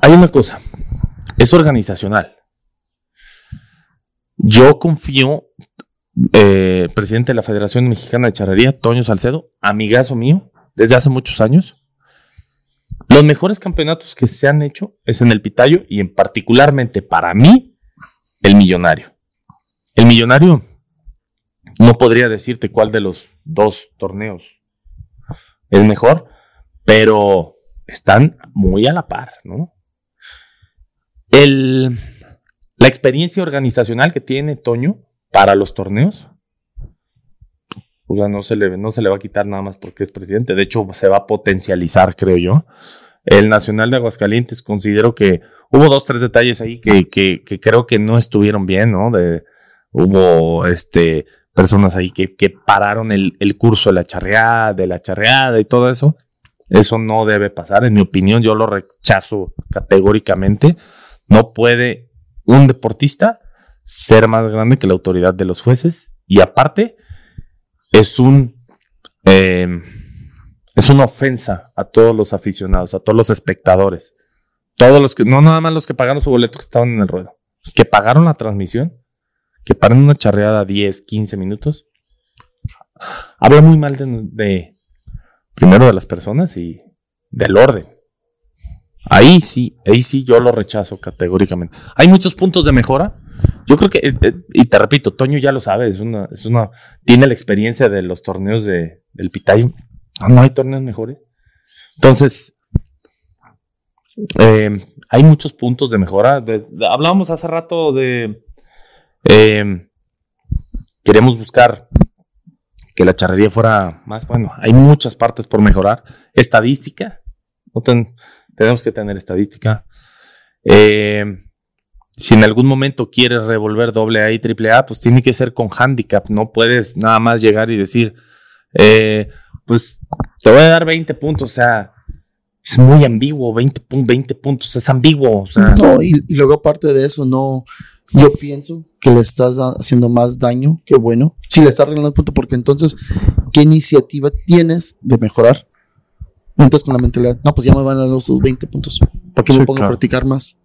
Hay una cosa. Es organizacional. Yo confío eh, presidente de la Federación Mexicana de Charrería, Toño Salcedo, amigazo mío, desde hace muchos años. Los mejores campeonatos que se han hecho es en el Pitayo y en particularmente para mí, el Millonario. El Millonario, no podría decirte cuál de los dos torneos es mejor, pero están muy a la par, ¿no? El, la experiencia organizacional que tiene Toño para los torneos, o sea, no se, le, no se le va a quitar nada más porque es presidente. De hecho, se va a potencializar, creo yo. El Nacional de Aguascalientes, considero que hubo dos, tres detalles ahí que, que, creo que no estuvieron bien, ¿no? De, hubo este, personas ahí que, que pararon el, el curso de la charreada, de la charreada y todo eso. Eso no debe pasar. En mi opinión, yo lo rechazo categóricamente. No puede un deportista ser más grande que la autoridad de los jueces. Y aparte, es un eh, es una ofensa a todos los aficionados, a todos los espectadores. Todos los que, no nada más los que pagaron su boleto que estaban en el ruedo, los que pagaron la transmisión, que paren una charreada 10, 15 minutos. Habla muy mal de, de primero de las personas y del orden. Ahí sí, ahí sí yo lo rechazo categóricamente. Hay muchos puntos de mejora. Yo creo que, eh, eh, y te repito, Toño ya lo sabe, es una, tiene la experiencia de los torneos de, del Pitay. No, no hay torneos mejores. Entonces, eh, hay muchos puntos de mejora. Hablábamos hace rato de, eh, queremos buscar que la charrería fuera más, bueno, hay muchas partes por mejorar. Estadística, tenemos que tener estadística. Eh, si en algún momento quieres revolver doble A y triple A, pues tiene que ser con handicap. No puedes nada más llegar y decir, eh, pues te voy a dar 20 puntos. O sea, es muy ambiguo. 20, pun- 20 puntos, es ambiguo. O sea, No, y, y luego aparte de eso, no, yo pienso que le estás haciendo más daño que bueno. Si le estás arreglando el punto, porque entonces, ¿qué iniciativa tienes de mejorar? entras con la mentalidad, no, pues ya me van a dar los 20 puntos. ¿Para qué Sí, me pongo claro. a practicar más?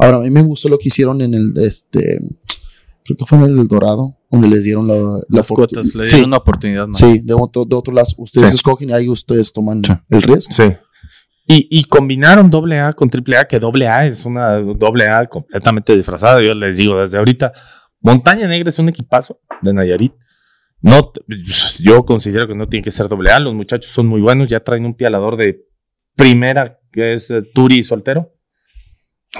Ahora, a mí me gustó lo que hicieron en el, este, creo que fue en el del Dorado, donde les dieron la, la Las cuotas le Sí, dieron una oportunidad más. Sí, de otro, de otro lado, ustedes Sí. escogen y ahí ustedes toman Sí. el riesgo. Sí. Y, y combinaron doble A con triple A, que doble A es una doble A completamente disfrazada. Yo les digo desde ahorita, Montaña Negra es un equipazo de Nayarit. No, yo considero que no tiene que ser doble A. Los muchachos son muy buenos, ya traen un pialador de primera que es eh, Turi soltero.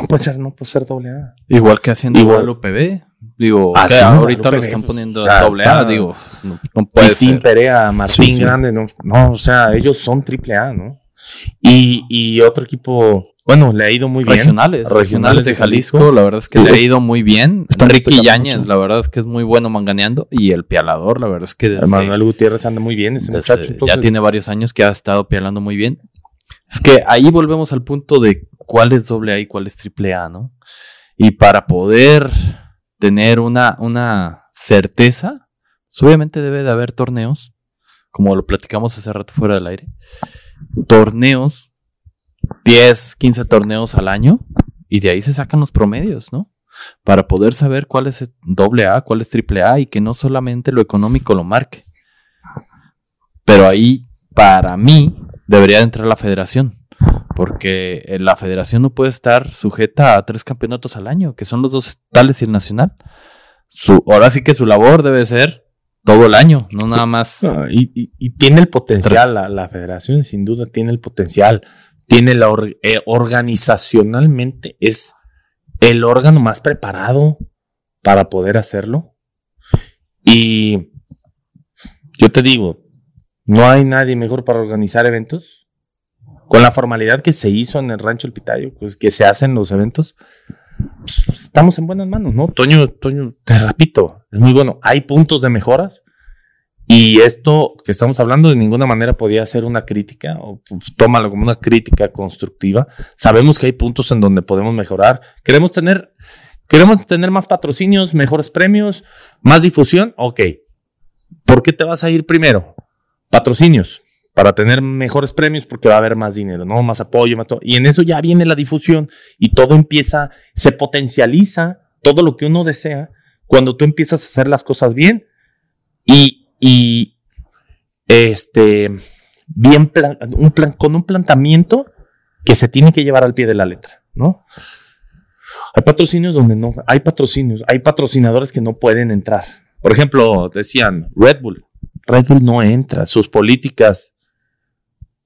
No puede ser, no puede ser doble A. Igual que haciendo Igual. Guadalupe B. Digo, Ah, sí, ahorita lo están pues, poniendo o sea, doble está- A. Digo, no, no puede Pitín ser. Perea, Martín Sí, sí. Grande, no, no, o sea, ellos son triple A, ¿no? Y, y otro equipo, bueno, le ha ido muy bien. Regionales, regionales de Jalisco, la verdad es que le ha es- ido muy bien. están Ricky Yáñez, mucho. la verdad es que es muy bueno manganeando. Y el pialador, la verdad es que desde, Manuel Gutiérrez anda muy bien, ese desde- muchacho. ya entonces- tiene varios años que ha estado pialando muy bien. Que ahí volvemos al punto de cuál es doble A y cuál es triple A, ¿no? Y para poder tener una, una certeza, pues obviamente debe de haber torneos, como lo platicamos hace rato fuera del aire. Torneos, 10, 15 torneos al año, y de ahí se sacan los promedios, ¿no? Para poder saber cuál es doble A, cuál es triple A, y que no solamente lo económico lo marque. Pero ahí, para mí, debería de entrar la federación. Porque eh, la federación no puede estar sujeta a tres campeonatos al año, que son los dos estatales y el nacional. Su, ahora sí que su labor debe ser todo el año, no nada más. No, y, y- y tiene el potencial, la, la federación sin duda tiene el potencial, tiene la or- eh, organizacionalmente es el órgano más preparado para poder hacerlo. Y yo te digo, no hay nadie mejor para organizar eventos. Con la formalidad que se hizo en el Rancho El Pitayo, pues que se hacen los eventos, estamos en buenas manos, ¿no? Toño, Toño, te repito, es muy bueno. Hay puntos de mejoras, y esto que estamos hablando de ninguna manera podía ser una crítica, o pues, tómalo como una crítica constructiva. Sabemos que hay puntos en donde podemos mejorar. Queremos tener, queremos tener más patrocinios, mejores premios, más difusión. Ok. ¿Por qué te vas a ir primero? Patrocinios. Para tener mejores premios, porque va a haber más dinero, ¿no? Más apoyo. Y en eso ya viene la difusión y todo empieza, se potencializa todo lo que uno desea cuando tú empiezas a hacer las cosas bien y, y este, bien un plan, con un planteamiento que se tiene que llevar al pie de la letra, ¿no? Hay patrocinios donde no, hay patrocinios, hay patrocinadores que no pueden entrar. Por ejemplo, decían Red Bull. Red Bull no entra, sus políticas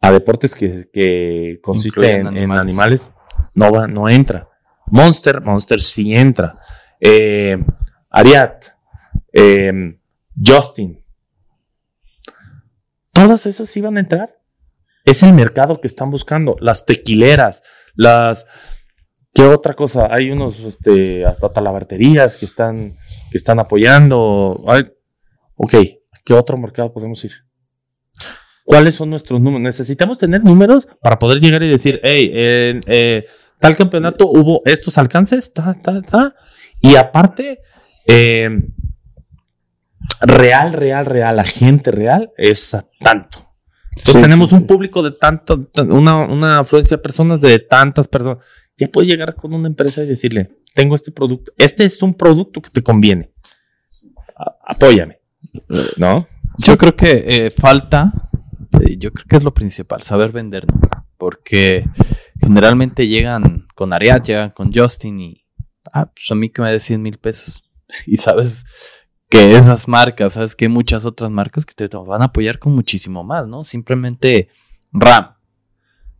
a deportes que, que consisten en, en animales. no va, no entra. Monster, Monster sí entra. Eh, Ariat, eh, Justin. Todas esas iban a entrar. Es el mercado que están buscando. Las tequileras, las. ¿Qué otra cosa? Hay unos, este, hasta talabarterías que están, que están apoyando. Ay, ok, ¿a qué otro mercado podemos ir? ¿Cuáles son nuestros números? Necesitamos tener números para poder llegar y decir, hey, en eh, tal campeonato hubo estos alcances, ta, ta, ta. Y aparte, eh, real, real, real, la gente real es a tanto. Entonces Sí, tenemos sí, un sí. público de tanto, tan- una, una afluencia de personas de tantas personas. Ya puedes llegar con una empresa y decirle, tengo este producto, este es un producto que te conviene. Apóyame. ¿No? Yo creo que eh, falta, eh, yo creo que es lo principal, saber vender, ¿no? Porque generalmente llegan con Ariad, llegan con Justin y, ah, pues a mí que me de 100 mil pesos. *laughs* Y sabes que esas marcas, sabes que hay muchas otras marcas que te van a apoyar con muchísimo más, ¿no? Simplemente Ram,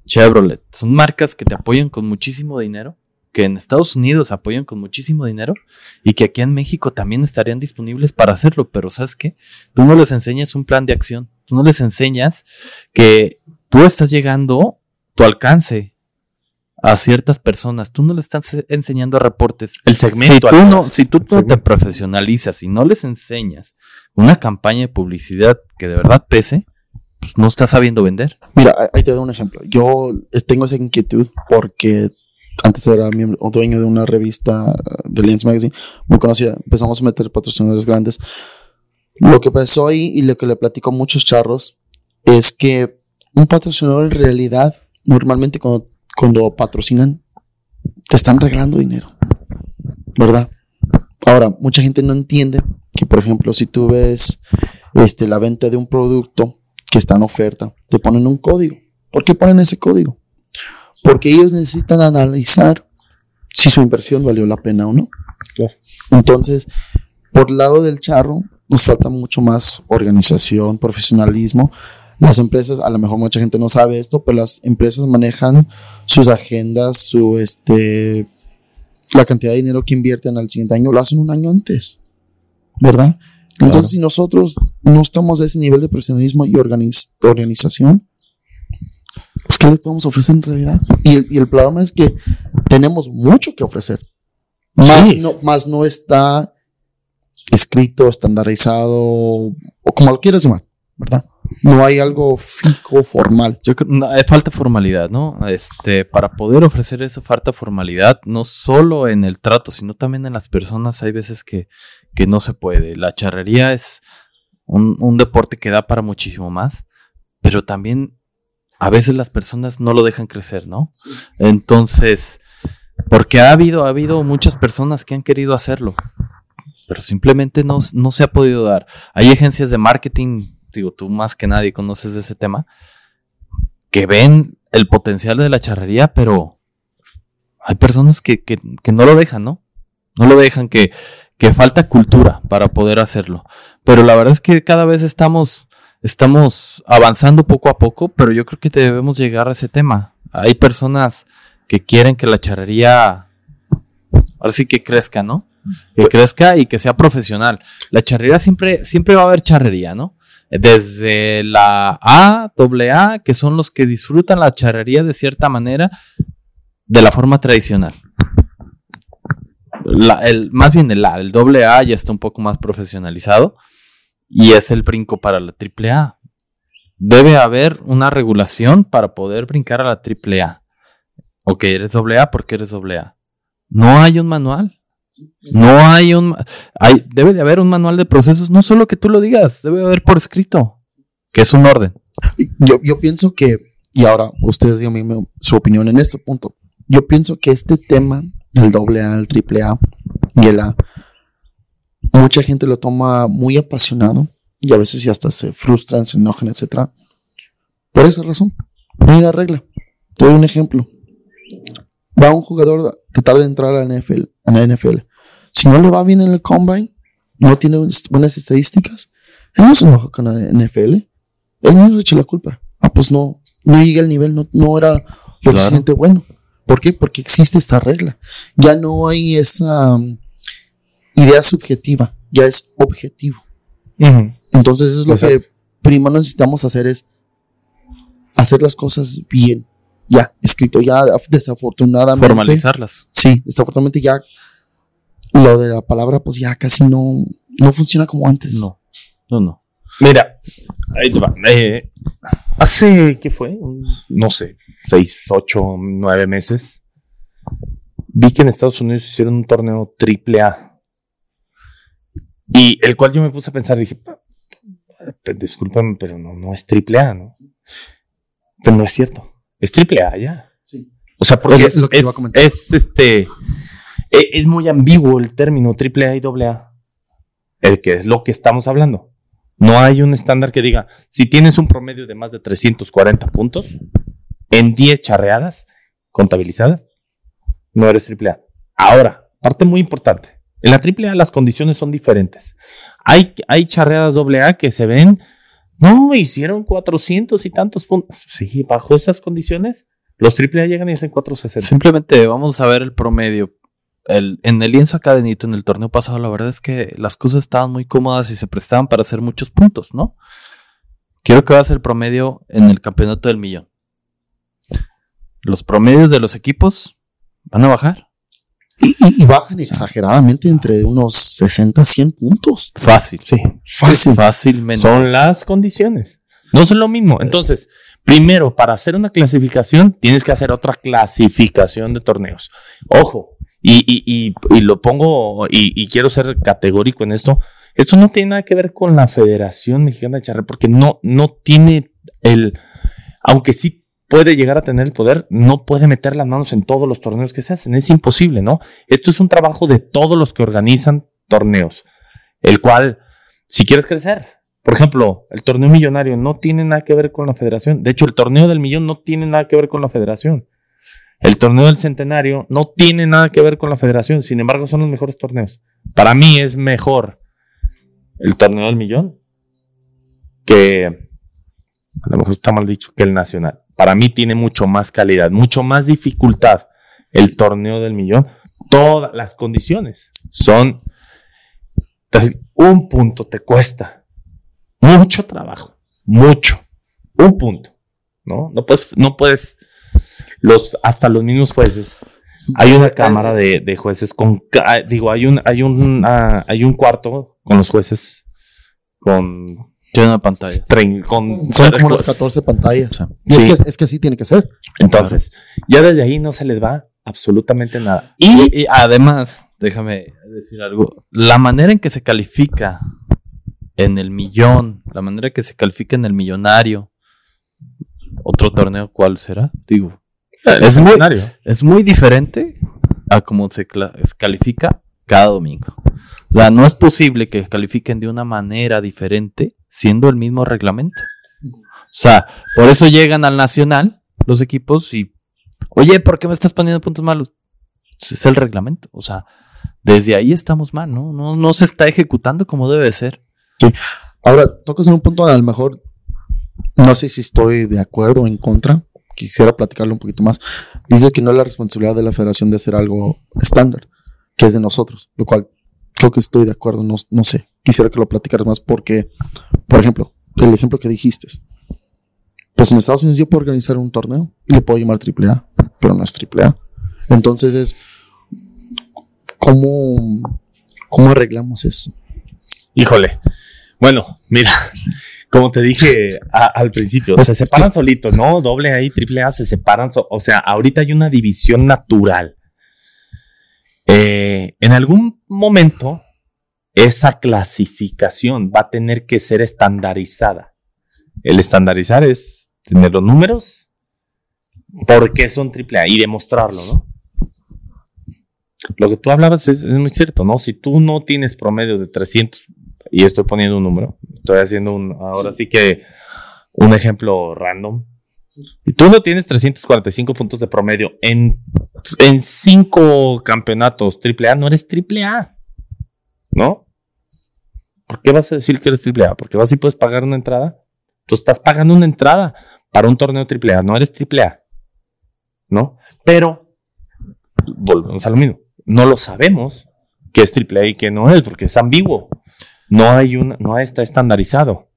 Chevrolet, son marcas que te apoyan con muchísimo dinero, que en Estados Unidos apoyan con muchísimo dinero y que aquí en México también estarían disponibles para hacerlo, pero ¿sabes qué? Tú no les enseñas un plan de acción, tú no les enseñas que tú estás llegando tu alcance a ciertas personas, tú no les estás enseñando reportes. El segmento. Si tú no, atrás. si tú no te profesionalizas y no les enseñas una campaña de publicidad que de verdad pese, pues no estás sabiendo vender. Mira, ahí- te doy un ejemplo. Yo tengo esa inquietud porque antes era miembro o dueño de una revista de Lens Magazine muy conocida. Empezamos a meter patrocinadores grandes. Lo que pasó ahí y lo que le platico a muchos charros es que un patrocinador en realidad, normalmente cuando, cuando patrocinan, te están regalando dinero, ¿verdad? Ahora, mucha gente no entiende que, por ejemplo, si tú ves este, la venta de un producto que está en oferta, te ponen un código. ¿Por qué ponen ese código? Porque ellos necesitan analizar si su inversión valió la pena o no. Claro. Entonces, por el lado del charro, nos falta mucho más organización, profesionalismo. Las empresas, a lo mejor mucha gente no sabe esto, pero las empresas manejan sus agendas, su este la cantidad de dinero que invierten al siguiente año lo hacen un año antes, ¿verdad? Entonces, si nosotros no estamos a ese nivel de profesionalismo y organiz- organización, pues ¿qué le podemos ofrecer en realidad? Y el, y el problema es que tenemos mucho que ofrecer. Más, Sí. no, más no está escrito, estandarizado, o como lo quieras llamar, ¿verdad? No hay algo fijo, formal. Yo creo no, eh, falta formalidad, ¿no? Este, para poder ofrecer eso falta formalidad, no solo en el trato, sino también en las personas. Hay veces que, que no se puede. La charrería es un, un deporte que da para muchísimo más, pero también a veces las personas no lo dejan crecer, ¿no? Entonces, porque ha habido, ha habido muchas personas que han querido hacerlo, pero simplemente no, no se ha podido dar. Hay agencias de marketing, digo, tú más que nadie conoces de ese tema, que ven el potencial de la charrería, pero hay personas que, que- que no lo dejan, ¿no? No lo dejan, que, que falta cultura para poder hacerlo. Pero la verdad es que cada vez estamos, estamos avanzando poco a poco, pero yo creo que debemos llegar a ese tema. Hay personas que quieren que la charrería, ahora sí que crezca, ¿no? Que crezca y que sea profesional. La charrería siempre, siempre va a haber charrería, ¿no? Desde la A, doble A, que son los que disfrutan la charrería de cierta manera, de la forma tradicional. La- el, más bien el A, el doble A ya está un poco más profesionalizado y es el brinco para la triple A. Debe haber una regulación para poder brincar a la triple A. Ok, eres doble A porque eres doble A. No hay un manual. No hay un... Hay, debe de haber un manual de procesos, no solo que tú lo digas, debe de haber por escrito, que es un orden. Yo, yo pienso que, y ahora ustedes díganme su opinión en este punto. Yo pienso que este tema del doble A, el triple A y el A, mucha gente lo toma muy apasionado y a veces ya hasta se frustran, se enojan, etcétera. Por esa razón, no hay una regla. Te doy un ejemplo. Va un jugador a tratar de entrar a la NFL, a la NFL. Si no le va bien en el combine, no tiene buenas estadísticas, él no se enoja con la NFL él mismo le echa la culpa. Ah, pues no, no llega al nivel, no, no era lo Claro. suficiente bueno. ¿Por qué? Porque existe esta regla. Ya no hay esa um, idea subjetiva, ya es objetivo. Entonces eso es lo Exacto. que primero necesitamos hacer es hacer las cosas bien. Ya, escrito, ya desafortunadamente. Formalizarlas. Sí, desafortunadamente ya lo de la palabra pues ya casi no, no funciona como antes. No, no, no. Mira, ahí te va. Eh, hace, ¿qué fue? No sé, seis, ocho, nueve meses. Vi que en Estados Unidos hicieron un torneo triple A. Y el cual yo me puse a pensar, dije, "Pa- pa- discúlpame, pero no, no es triple A, ¿no? Pero no es cierto. Es triple A ya. Sí. O sea, porque Es es, lo- que es- iba a comentar. es, este. e- Es muy ambiguo el término triple A y doble A. El que es lo que estamos hablando. No hay un estándar que diga, si tienes un promedio de más de 340 puntos en 10 charreadas contabilizadas, no eres triple A. Ahora, parte muy importante. En la triple A las condiciones son diferentes. Hay, hay charreadas doble A que se ven, no, hicieron 400 y tantos puntos. Sí, bajo esas condiciones, los triple A llegan y hacen 460. Simplemente vamos a ver el promedio. En el lienzo acá de Nito, en el torneo pasado, la verdad es que las cosas estaban muy cómodas y se prestaban para hacer muchos puntos, ¿no? Quiero que veas el promedio en el campeonato del millón. Los promedios de los equipos van a bajar. Y, y- y bajan exageradamente entre unos 60 a 100 puntos. Fácil. Sí. Fácil. Fácilmente. Son las condiciones. No son lo mismo. Entonces, primero, para hacer una clasificación, tienes que hacer otra clasificación de torneos. Ojo, y, y- y- y lo pongo, y, y quiero ser categórico en esto. Esto no tiene nada que ver con la Federación Mexicana de Charre, porque no, no tiene el. aunque sí puede llegar a tener el poder, no puede meter las manos en todos los torneos que se hacen. Es imposible, ¿no? Esto es un trabajo de todos los que organizan torneos, el cual, si quieres crecer, por ejemplo, el torneo millonario no tiene nada que ver con la federación. De hecho, el torneo del millón no tiene nada que ver con la federación. El torneo del centenario no tiene nada que ver con la federación. Sin embargo, son los mejores torneos. Para mí es mejor el torneo del millón que, a lo mejor está mal dicho, que el nacional. Para mí tiene mucho más calidad, mucho más dificultad el torneo del millón. Todas las condiciones son un punto te cuesta mucho trabajo, mucho, un punto, ¿no? No puedes, no puedes, los, hasta los mismos jueces. Hay una cámara de, jueces con, digo, hay un, hay un, ah, hay un cuarto con los jueces con tiene una pantalla. Con, Son como unas 14 pantallas. Y es, que, es que así tiene que ser. Entonces, ya desde ahí no se les va absolutamente nada. Y, además, déjame decir algo, la manera en que se califica en el millón, la manera en que se califica en el millonario, otro torneo, ¿cuál será? Digo, es muy, es muy diferente a cómo se califica cada domingo. O sea, no es posible que califiquen de una manera diferente siendo el mismo reglamento. O sea, por eso llegan al nacional los equipos y Oye, ¿por qué me estás poniendo puntos malos? Pues es el reglamento. O sea, desde ahí estamos mal, ¿no? No, no se está ejecutando como debe ser. Sí. Ahora, tocas en un punto a lo mejor, no sé si estoy de acuerdo o en contra. Quisiera platicarlo un poquito más. Dice que no es la responsabilidad de la federación de hacer algo estándar, que es de nosotros, lo cual creo que estoy de acuerdo, no, no sé. Quisiera que lo platicaras más porque, por ejemplo, el ejemplo que dijiste, pues en Estados Unidos yo puedo organizar un torneo y le puedo llamar AAA pero no es AAA. Entonces es, ¿cómo, cómo arreglamos eso? Híjole, bueno, mira, *laughs* como te dije al principio, se *laughs* separan solitos, ¿no? Doble A y triple A se separan, o sea, ahorita hay una división natural. Eh, en algún momento, esa clasificación va a tener que ser estandarizada. El estandarizar es tener los números por qué son AAA y demostrarlo, ¿no? Lo que tú hablabas es, muy cierto, ¿no? Si tú no tienes promedio de 300, y estoy poniendo un número, estoy haciendo un, ahora sí, que un ejemplo random, y tú no tienes 345 puntos de promedio en, en cinco campeonatos AAA, no eres AAA, ¿no? ¿Por qué vas a decir que eres AAA? Porque vas y puedes pagar una entrada. Tú estás pagando una entrada para un torneo AAA, no eres AAA. ¿no? Pero, volvemos a lo mismo, no lo sabemos que es triple y que no es, porque es ambiguo. No hay una, no está estandarizado.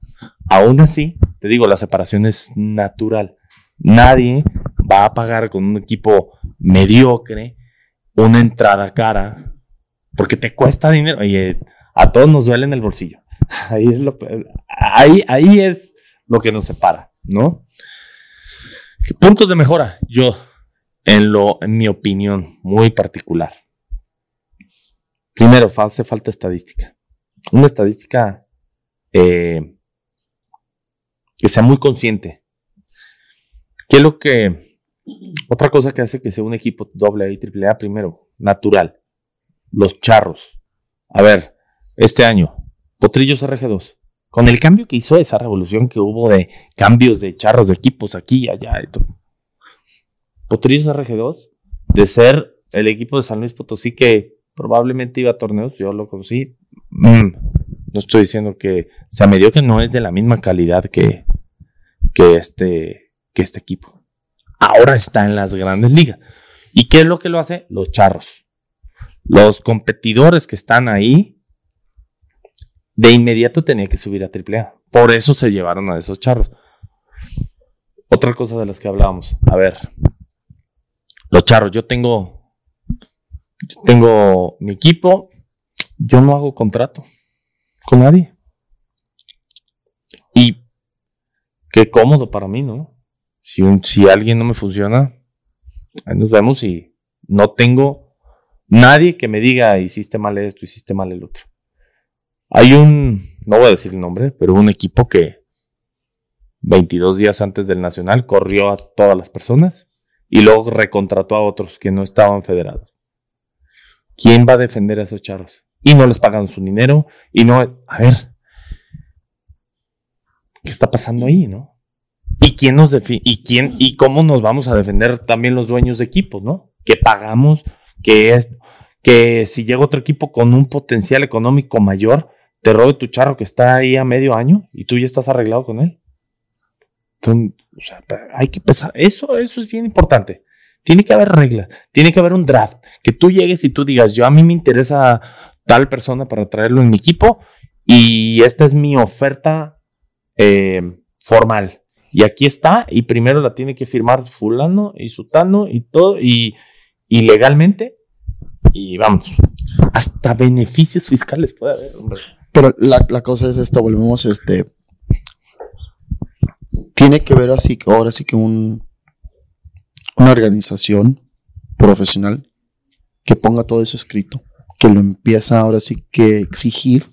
Aún así, te digo, la separación es natural. Nadie va a pagar con un equipo mediocre una entrada cara porque te cuesta dinero. Oye, a todos nos duele en el bolsillo. *laughs* Ahí es lo, ahí, ahí es lo que nos separa, ¿no? Puntos de mejora. Yo en lo, en mi opinión, muy particular. Primero, hace falta estadística. Una estadística eh, que sea muy consciente. ¿Qué es lo que... Otra cosa que hace que sea un equipo doble A y triple A, primero, natural. Los charros. A ver, este año, Potrillos RG2. Con el cambio que hizo esa revolución que hubo de cambios de charros de equipos aquí y allá y todo Potrillos RG2, de ser el equipo de San Luis Potosí que probablemente iba a torneos, yo lo conocí. Mm, no estoy diciendo que sea que no es de la misma calidad que, que, este, que este equipo. Ahora está en las grandes ligas. ¿Y qué es lo que lo hace? Los charros. Los competidores que están ahí, de inmediato tenía que subir a AAA. Por eso se llevaron a esos charros. Otra cosa de las que hablábamos. A ver, los charros, yo tengo, tengo mi equipo, yo no hago contrato con nadie. Y qué cómodo para mí, ¿no? Si, alguien no me funciona, ahí nos vemos y no tengo nadie que me diga hiciste mal esto, hiciste mal el otro. Hay un, no voy a decir el nombre, pero un equipo que 22 días antes del Nacional, corrió a todas las personas y luego recontrató a otros que no estaban federados. ¿Quién va a defender a esos charros? Y no les pagan su dinero y no... A ver, ¿qué está pasando ahí, no? ¿Y quién nos y quién y cómo nos vamos a defender también los dueños de equipos, ¿no? Que pagamos, que es que si llega otro equipo con un potencial económico mayor, te robe tu charro que está ahí a medio año y tú ya estás arreglado con él. Hay que pensar, eso, eso es bien importante. Tiene que haber reglas, tiene que haber un draft, que tú llegues y tú digas, yo a mí me interesa tal persona para traerlo en mi equipo y esta es mi oferta eh, formal. Y aquí está, y primero la tiene que firmar fulano y sutano y todo, y, y legalmente, y vamos, hasta beneficios fiscales puede haber, hombre. Pero la, la cosa es esta, volvemos, este. Tiene que ver así que ahora sí que un una organización profesional que ponga todo eso escrito, que lo empieza ahora sí que exigir,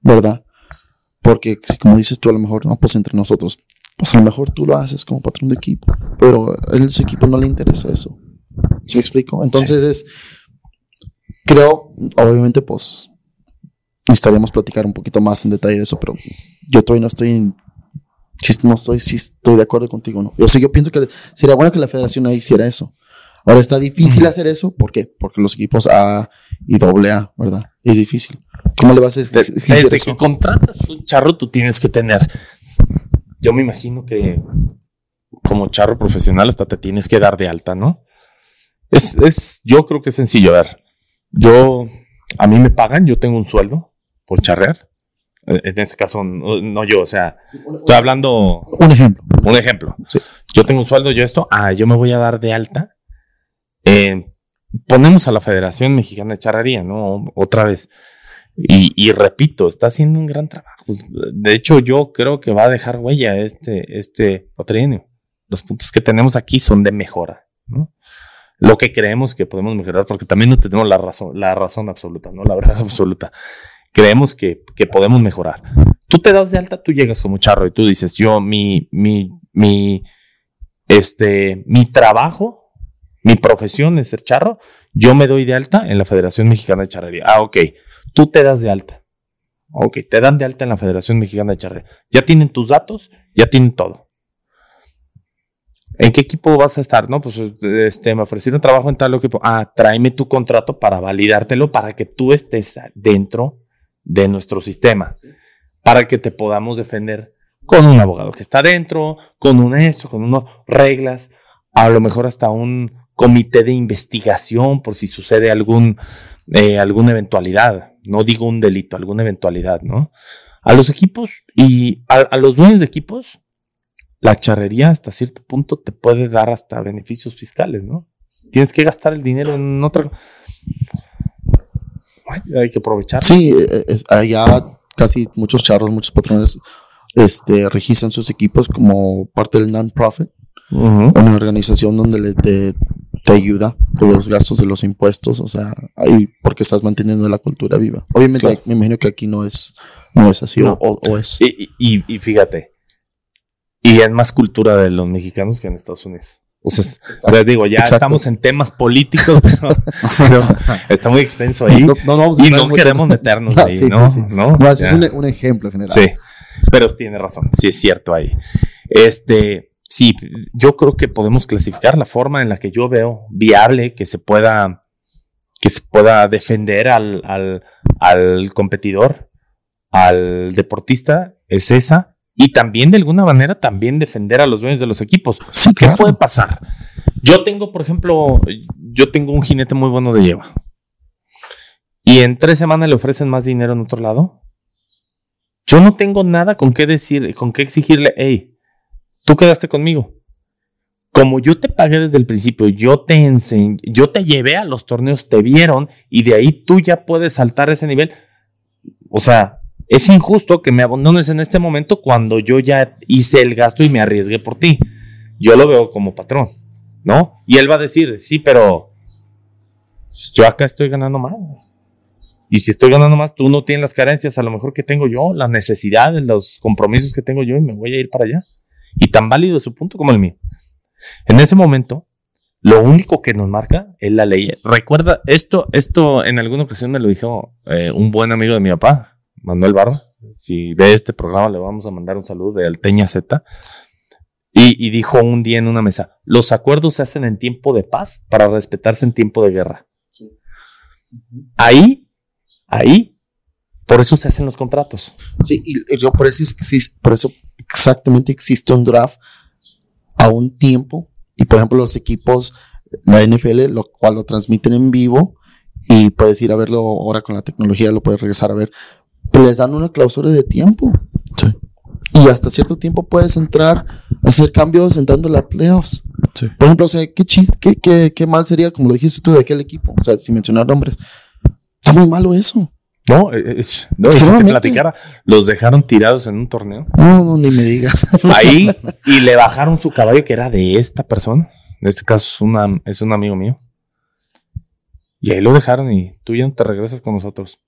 ¿verdad? Porque si como dices tú a lo mejor, no, pues entre nosotros, pues a lo mejor tú lo haces como patrón de equipo, pero a ese equipo no le interesa eso. ¿Sí me explico? Entonces es, creo, obviamente pues necesitaríamos platicar un poquito más en detalle de eso, pero yo todavía no estoy en- si no estoy, si estoy de acuerdo contigo, ¿no? Yo sí, yo pienso que sería bueno que la federación ahí hiciera eso. Ahora está difícil hacer eso, ¿por qué? Porque los equipos A y doble A, ¿verdad? Es difícil. ¿Cómo le vas a De- exigir Desde eso? que contratas un charro, tú tienes que tener. Yo me imagino que como charro profesional hasta te tienes que dar de alta, ¿no? Es, es, yo creo que es sencillo. A ver, yo, a mí me pagan, yo tengo un sueldo por charrear. Eh, En este caso, no, no yo, o sea, estoy hablando Un ejemplo. un ejemplo. Sí. Yo tengo un sueldo, yo esto, ah, yo me voy a dar de alta. Eh, ponemos a la Federación Mexicana de Charrería, ¿no? Otra vez. Y, repito, está haciendo un gran trabajo. De hecho, yo creo que va a dejar huella este, este cuatrienio. Los puntos que tenemos aquí son de mejora, ¿no? Lo que creemos que podemos mejorar, porque también no tenemos la razón, la razón absoluta, ¿no? La verdad *laughs* absoluta. Creemos que, que podemos mejorar. Tú te das de alta, tú llegas como charro y tú dices, yo, mi, mi, mi, este, mi trabajo, mi profesión es ser charro, yo me doy de alta en la Federación Mexicana de Charrería. Ah, ok. Tú te das de alta. Ok, te dan de alta en la Federación Mexicana de Charrería. Ya tienen tus datos, ya tienen todo. ¿En qué equipo vas a estar? No, pues este, me ofrecieron trabajo en tal equipo. Ah, tráeme tu contrato para validártelo para que tú estés dentro de nuestro sistema. Para que te podamos defender con un abogado que está dentro, con un esto, con unas reglas, a lo mejor hasta un comité de investigación por si sucede algún, eh, alguna eventualidad. No digo un delito, alguna eventualidad, ¿no? A los equipos y a, a los dueños de equipos, la charrería hasta cierto punto te puede dar hasta beneficios fiscales, ¿no? Tienes que gastar el dinero en otra. Ay, Hay que aprovechar. Sí, eh, es- allá casi muchos charros, muchos patrones este, registran sus equipos como parte del non-profit, una organización donde le, te, te ayuda con los gastos de los impuestos, o sea, ahí porque estás manteniendo la cultura viva. Obviamente, Claro. me imagino que aquí no es, no es así, No. o, es. Y, y- y fíjate, y es más cultura de los mexicanos que en Estados Unidos. O sea, les digo, ya Exacto. estamos en temas políticos, *laughs* pero, pero está muy extenso ahí. No, no, no y no mucho- queremos meternos No, ahí, sí, ¿no? sí, sí. ¿No? Es un, un ejemplo general. Sí, pero tiene razón, sí es cierto ahí. Este, sí, yo creo que podemos clasificar la forma en la que yo veo viable que se pueda, que se pueda defender al, al, al competidor, al deportista, es esa. Y también de alguna manera también defender a los dueños de los equipos. Sí, ¿Qué claro. puede pasar? Yo tengo, por ejemplo, yo tengo un jinete muy bueno de lleva. Y en tres semanas le ofrecen más dinero en otro lado. Yo no tengo nada con qué decir, con qué exigirle, hey, tú quedaste conmigo. Como yo te pagué desde el principio, yo te enseñé, yo te llevé a los torneos, te vieron y de ahí tú ya puedes saltar ese nivel. O sea, es injusto que me abandones en este momento cuando yo ya hice el gasto y me arriesgué por ti. Yo lo veo como patrón, ¿no? Y él va a decir, sí, pero yo acá estoy ganando más. Y si estoy ganando más, tú no tienes las carencias a lo mejor que tengo yo, las necesidades, los compromisos que tengo yo y me voy a ir para allá. Y tan válido es su punto como el mío. En ese momento, lo único que nos marca es la ley. Recuerda, esto, esto en alguna ocasión me lo dijo eh, un buen amigo de mi papá, Manuel Barba. Si ve este programa, le vamos a mandar un saludo de Alteña Z. Y, y dijo un día en una mesa: Los acuerdos se hacen en tiempo de paz para respetarse en tiempo de guerra. Ahí, ahí, por eso se hacen los contratos. Sí, y yo por eso, por eso exactamente existe un draft a un tiempo. Y por ejemplo, los equipos, la NFL, lo cual lo transmiten en vivo y puedes ir a verlo ahora con la tecnología, lo puedes regresar a ver. Pero les dan una cláusula de tiempo. Sí. Y hasta cierto tiempo puedes entrar, hacer cambios entrando a las playoffs. Sí. Por ejemplo, o sea, qué, chis- qué, qué, qué mal sería, como lo dijiste tú, de aquel equipo. O sea, sin mencionar nombres. Está muy malo eso. No, es, no y si te platicara, los dejaron tirados en un torneo. No, no, ni me digas. *laughs* Ahí, y le bajaron su caballo que era de esta persona. En este caso es, una, es un amigo mío. Y ahí lo dejaron y tú ya no te regresas con nosotros.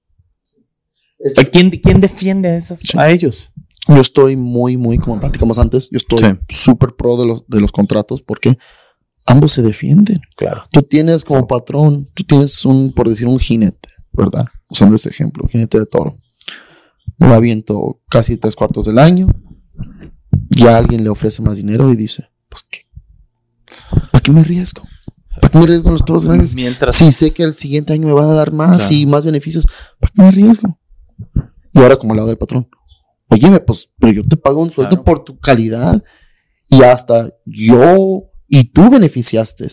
¿Quién, quién defiende a, esas, Sí. a ellos? Yo estoy muy, muy, como platicamos antes, yo estoy Sí. súper pro de los, de los contratos porque ambos se defienden. Claro. Tú tienes como patrón, tú tienes un, por decir, un jinete, ¿verdad? Usando este ejemplo, jinete de toro. Me va viento casi tres cuartos del año. Ya alguien le ofrece más dinero y dice, pues, ¿qué? ¿Para qué me arriesgo? ¿Para qué me arriesgo en los toros grandes? Mientras. Si sé que el siguiente año me va a dar más Claro. y más beneficios, ¿para qué me arriesgo? Y ahora como lado del patrón. Óyeme, pues, pero yo te pago un sueldo Claro. por tu calidad y hasta yo y tú beneficiaste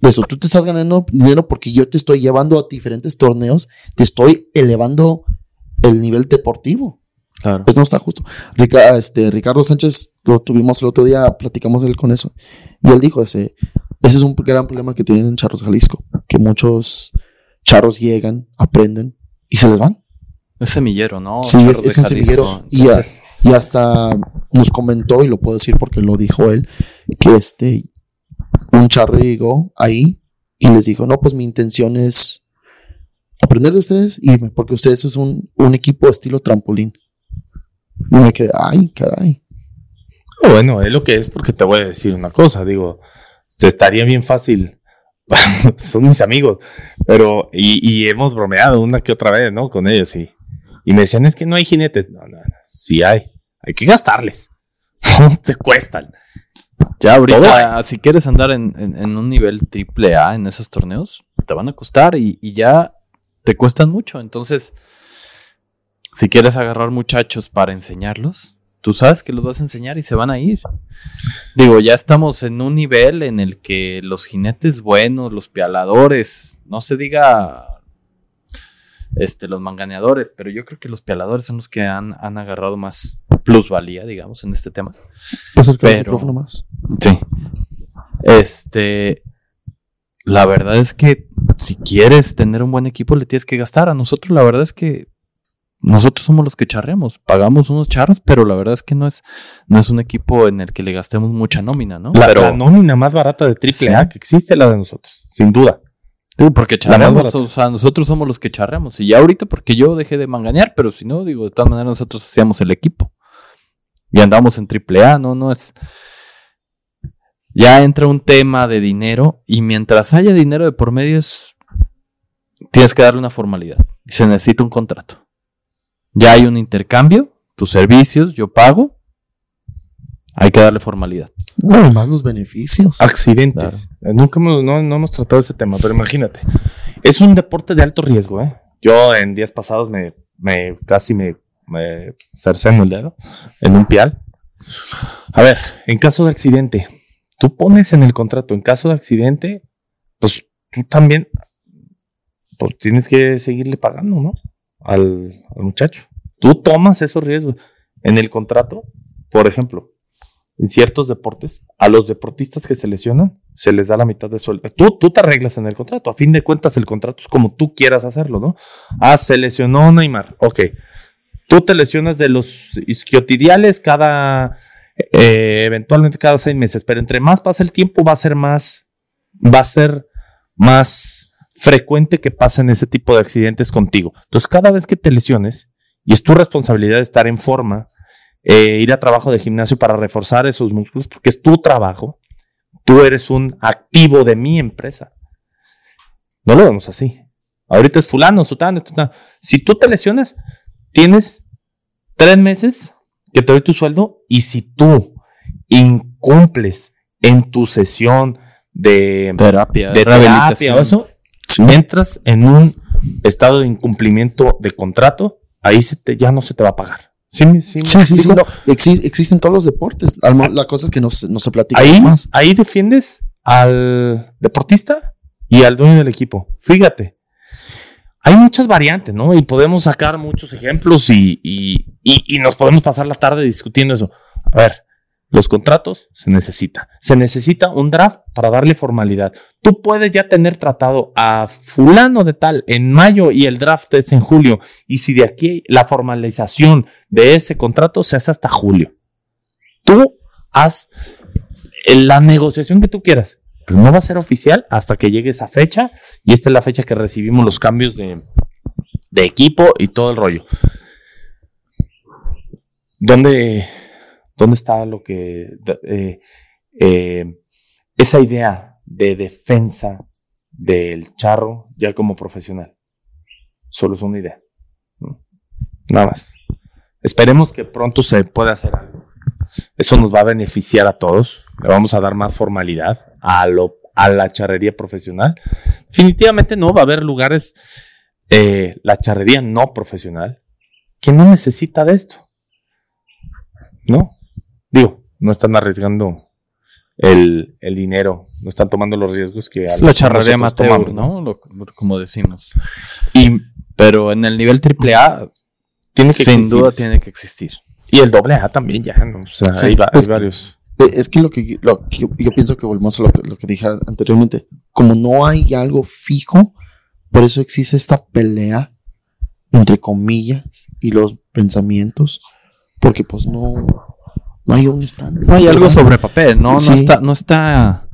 de eso. Tú te estás ganando dinero porque yo te estoy llevando a diferentes torneos, te estoy elevando el nivel deportivo. Claro. Eso no está justo. Rica- este, Ricardo Sánchez lo tuvimos el otro día, platicamos él con eso. Y él dijo, ese, ese es un gran problema que tienen en Charros Jalisco, que muchos charros llegan, aprenden y se les van. Es semillero, ¿no? Sí, es- es un semillero. Y Entonces, Y hasta nos comentó, y lo puedo decir porque lo dijo él, que este, un charro llegó ahí y les dijo, no, pues mi intención es aprender de ustedes y porque ustedes es un, un equipo estilo trampolín. Y me quedé, ay, caray. Bueno, es lo que es porque te voy a decir una cosa. Digo, estaría bien fácil. *laughs* Son mis amigos, pero y, y hemos bromeado una que otra vez, ¿no? Con ellos y, y me decían, es que no hay jinetes. No, no, no, sí hay. Hay que gastarles. *laughs* te cuestan. Ya ahorita, si quieres andar en, en- en un nivel triple A en esos torneos, te van a costar y, y ya te cuestan mucho. Entonces, si quieres agarrar muchachos para enseñarlos, tú sabes que los vas a enseñar y se van a ir. Digo, ya estamos en un nivel en el que los jinetes buenos, los pialadores, no se diga este, los manganeadores, pero yo creo que los pialadores son los que han, han agarrado más plusvalía, digamos, en este tema. Acerca Pero- micrófono más. Sí. Este. La verdad es que si quieres tener un buen equipo, le tienes que gastar. A nosotros, la verdad es que nosotros somos los que charreamos. Pagamos unos charros, pero la verdad es que no es, no es un equipo en el que le gastemos mucha nómina, ¿no? La, pero, la nómina más barata de triple A Sí. que existe la de nosotros, sin duda. Digo, porque charreamos, o sea, nosotros somos los que charreamos. Y ya ahorita porque yo dejé de manganear, pero si no, digo, de todas maneras nosotros hacíamos el equipo. Y andamos en triple A, ¿no? No es... Ya entra un tema de dinero y mientras haya dinero de por medio es... Tienes que darle una formalidad. Y se necesita un contrato. Ya hay un intercambio, tus servicios, yo pago. Hay que darle formalidad. No, más los beneficios. Accidentes. Eh, Nunca hemos, no, no hemos tratado ese tema, pero imagínate. Es un deporte de alto riesgo, ¿eh? Yo en días pasados me, me casi me, me cercé en el dedo, en un pial. A ver, en caso de accidente, tú pones en el contrato, en caso de accidente, pues tú también pues, tienes que seguirle pagando, ¿no? Al, al muchacho. Tú tomas esos riesgos. En el contrato, por ejemplo, en ciertos deportes, a los deportistas que se lesionan, se les da la mitad de sueldo. Tú, tú te arreglas en el contrato. A fin de cuentas, el contrato es como tú quieras hacerlo, ¿no? Ah, se lesionó Neymar. Ok. Tú te lesionas de los isquiotidiales cada, eh, eventualmente cada seis meses, pero entre más pasa el tiempo, va a ser más, va a ser más frecuente que pasen ese tipo de accidentes contigo. Entonces, cada vez que te lesiones, y es tu responsabilidad estar en forma, eh, ir a trabajo de gimnasio para reforzar esos músculos, porque es tu trabajo. Tú eres un activo de mi empresa. No lo vemos así. Ahorita es fulano, sutano, sutano. Si tú te lesionas, tienes tres meses que te doy tu sueldo y si tú incumples en tu sesión de Terapia, de rehabilitación. terapia eso, entras en un estado de incumplimiento de contrato, ahí se te, ya no se te va a pagar. ¿Sí, sí Sí, sí, sí. explico? no, exi- existen todos los deportes. La cosa es que no, se- no se platica ahí, más. ahí defiendes al deportista y al dueño del equipo. Fíjate. Hay muchas variantes, ¿no? Y podemos sacar muchos ejemplos y, y- y- y nos podemos pasar la tarde discutiendo eso. A ver, los contratos se necesita. Se necesita un draft para darle formalidad. Tú puedes ya tener tratado a fulano de tal en mayo y el draft es en julio. Y si de aquí la formalización de ese contrato se hace hasta julio. Tú haz la negociación que tú quieras, pero no va a ser oficial hasta que llegue esa fecha y esta es la fecha que recibimos los cambios de, de equipo y todo el rollo. ¿Dónde, dónde está lo que... eh, eh, esa idea de defensa del charro ya como profesional? Solo es una idea. Nada más. Esperemos que pronto se pueda hacer algo. Eso nos va a beneficiar a todos. Le vamos a dar más formalidad a, lo, a la charrería profesional. Definitivamente no, va a haber lugares, eh, la charrería no profesional, que no necesita de esto. ¿No? Digo, no están arriesgando el, el dinero, no están tomando los riesgos que... Es lo la charrería amateur, tomamos, ¿no? Lo- lo- como decimos. Y Pero en el nivel AAA, tiene que sin existir. duda tiene que existir. Y el doble A también ya, ¿no? O sea, Sí, hay, pues, varios. Eh, Es que lo que, lo que yo, yo pienso que volvemos a lo que, lo que dije anteriormente. Como no hay algo fijo, por eso existe esta pelea entre comillas y los pensamientos. Porque pues no, no hay un estándar. No hay algo sobre papel, ¿no? Sí. No, está, no está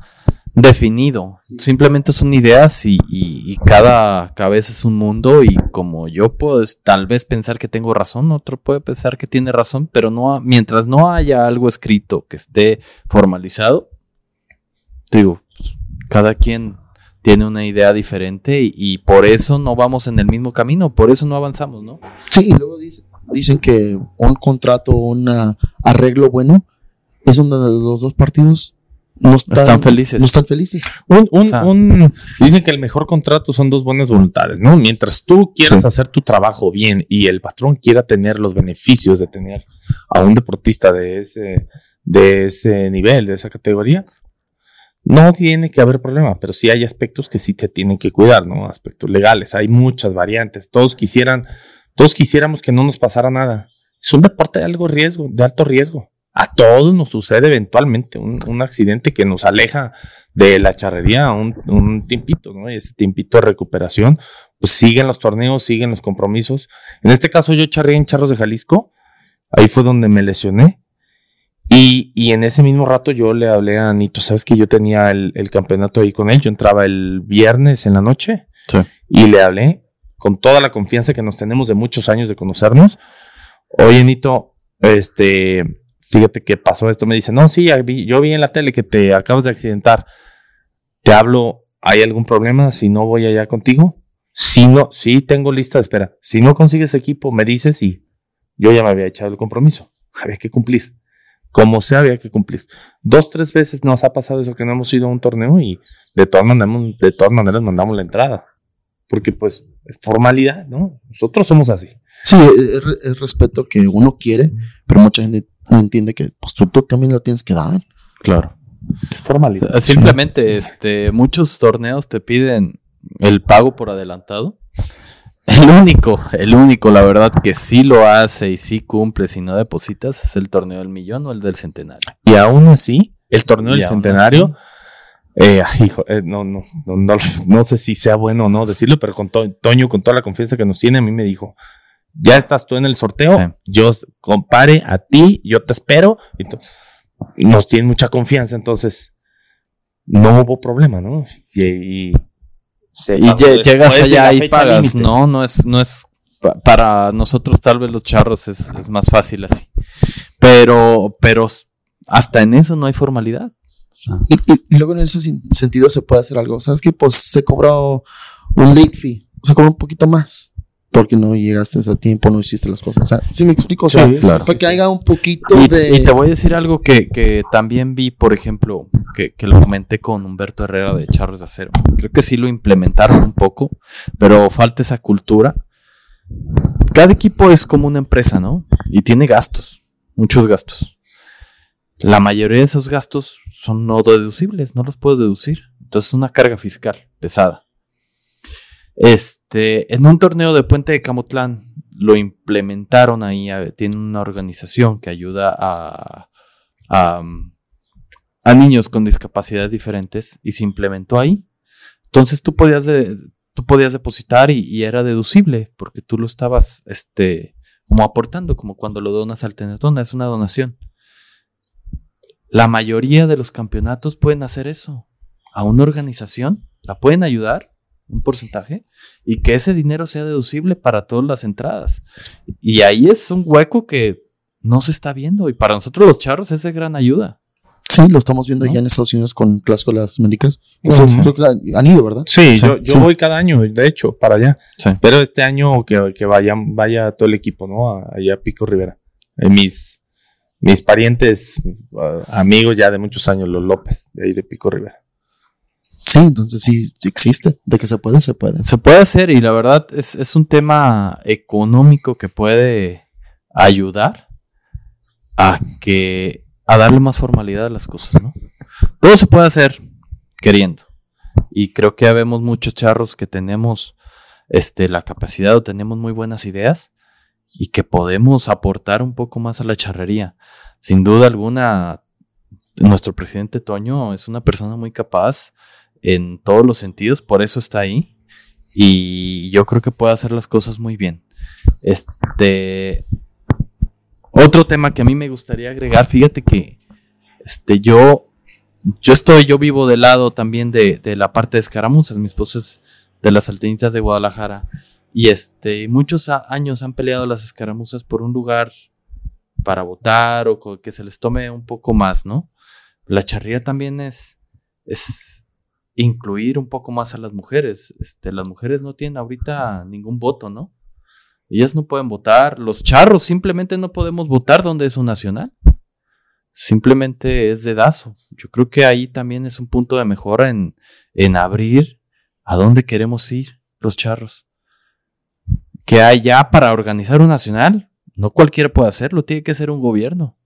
definido. Simplemente son ideas y, y- y cada cabeza es un mundo y como yo puedo tal vez pensar que tengo razón, otro puede pensar que tiene razón, pero no ha- mientras no haya algo escrito que esté formalizado, digo, pues, cada quien tiene una idea diferente y, y por eso no vamos en el mismo camino, por eso no avanzamos, ¿no? Sí, y luego dice- dicen que un contrato, un arreglo bueno, es donde los dos partidos no están, Están felices. No están felices. Un, un- O sea- un- dicen que el mejor contrato son dos buenas voluntades, ¿no? Mientras tú quieras Sí. hacer tu trabajo bien y el patrón quiera tener los beneficios de tener a un deportista de ese, de ese nivel, de esa categoría, no tiene que haber problema, pero sí hay aspectos que sí te tienen que cuidar, ¿no? Aspectos legales, hay muchas variantes. Todos quisieran, todos quisiéramos que no nos pasara nada. Es un deporte de algo riesgo, de alto riesgo. A todos nos sucede eventualmente un, un accidente que nos aleja de la charrería un, un tiempito, ¿no? Y ese tiempito de recuperación, pues siguen los torneos, siguen los compromisos. En este caso yo charré en Charros de Jalisco, ahí fue donde me lesioné. Y, y en ese mismo rato yo le hablé a Anito, sabes que yo tenía el, el campeonato ahí con él, yo entraba el viernes en la noche Sí. y le hablé con toda la confianza que nos tenemos de muchos años de conocernos. Oye, Anito, este, fíjate que pasó esto. Me dice, no, sí, yo vi en la tele que te acabas de accidentar. Te hablo, ¿hay algún problema si no voy allá contigo? Si no, sí tengo lista de espera. Si no consigues equipo, me dices y yo ya me había echado el compromiso. *laughs* Había que cumplir. Como sea, había que cumplir. Dos, tres veces nos ha pasado eso que no hemos ido a un torneo y de todas maneras, de todas maneras mandamos la entrada. Porque pues es formalidad, ¿no? Nosotros somos así. Sí, es, es respeto que uno quiere, pero mucha gente no entiende que pues, tú, tú también lo tienes que dar. Claro. Es formalidad. Simplemente, sí, este, muchos torneos te piden el pago por adelantado. El único, el único, la verdad, que sí lo hace y sí cumple si no depositas es el torneo del millón o el del centenario. Y aún así, el torneo Y del centenario, eh, hijo, eh, no, no, no, no, no sé si sea bueno o no decirlo, pero con to- Toño, con toda la confianza que nos tiene, a mí me dijo, ya estás tú en el sorteo, Sí. yo compare a ti, yo te espero, y nos tiene mucha confianza, entonces no hubo problema, ¿no? Y, y, se Y pasó lle- después llegas allá y pagas, no, no es, no es, pa- para nosotros tal vez los charros es, es más fácil así. Pero, pero hasta en eso no hay formalidad. Y, y- y luego en ese sentido se puede hacer algo. ¿Sabes qué? Pues se cobra un late fee. Se cobra un poquito más. Porque no llegaste a tiempo, no hiciste las cosas. O sea, ¿sí me explico? O sea, Sí, claro. para que haya un poquito Y, de... y te voy a decir algo que, que también vi, por ejemplo, que, que lo comenté con Humberto Herrera de Charros de Acero. Creo que sí lo implementaron un poco, pero falta esa cultura. Cada equipo es como una empresa, ¿no? Y tiene gastos, muchos gastos. La mayoría de esos gastos son no deducibles, no los puedes deducir. Entonces es una carga fiscal pesada. Este, en un torneo de Puente de Camotlán lo implementaron ahí, tiene una organización que ayuda a, a, um, a niños con discapacidades diferentes y se implementó ahí. Entonces tú podías, de- tú podías depositar y, era deducible porque tú lo estabas este, como aportando, como cuando lo donas al Tenetón, es una donación. La mayoría de los campeonatos pueden hacer eso. A una organización la pueden ayudar, un porcentaje, y que ese dinero sea deducible para todas las entradas. Y ahí es un hueco que no se está viendo. Y para nosotros los charros es de gran ayuda. Sí, lo estamos viendo ¿No? ya en Estados Unidos con Clásico de las Américas. Han- han ido, ¿verdad? Sí, Sí, yo, yo sí. voy cada año, de hecho, para allá. Sí. Pero este año que, que vaya, vaya todo el equipo, ¿no? Allá a Pico Rivera. Eh, mis, mis parientes, uh, amigos ya de muchos años, los López, de ahí de Pico Rivera. Sí, entonces sí existe. De que se puede, se puede. Se puede hacer y la verdad es, es un tema económico que puede ayudar a que a darle más formalidad a las cosas, ¿no? Todo se puede hacer queriendo. Y creo que habemos muchos charros que tenemos este, la capacidad o tenemos muy buenas ideas y que podemos aportar un poco más a la charrería. Sin duda alguna, nuestro presidente Toño es una persona muy capaz en todos los sentidos, por eso está ahí. Y yo creo que puede hacer las cosas muy bien. Este. Otro tema que a mí me gustaría agregar, fíjate que este, yo, yo estoy, yo vivo del lado también de, de la parte de escaramuzas. Mi esposa es de las Saltinitas de Guadalajara. Y este, muchos años han peleado las escaramuzas por un lugar para votar o que se les tome un poco más, ¿no? La charría también es, es incluir un poco más a las mujeres. Este, las mujeres no tienen ahorita ningún voto, ¿no? Ellas no pueden votar. Los charros simplemente no podemos votar donde es un nacional. Simplemente es dedazo. Yo creo que ahí también es un punto de mejora en, en abrir a dónde queremos ir los charros. Que hay ya para organizar un nacional, no cualquiera puede hacerlo, tiene que ser un gobierno.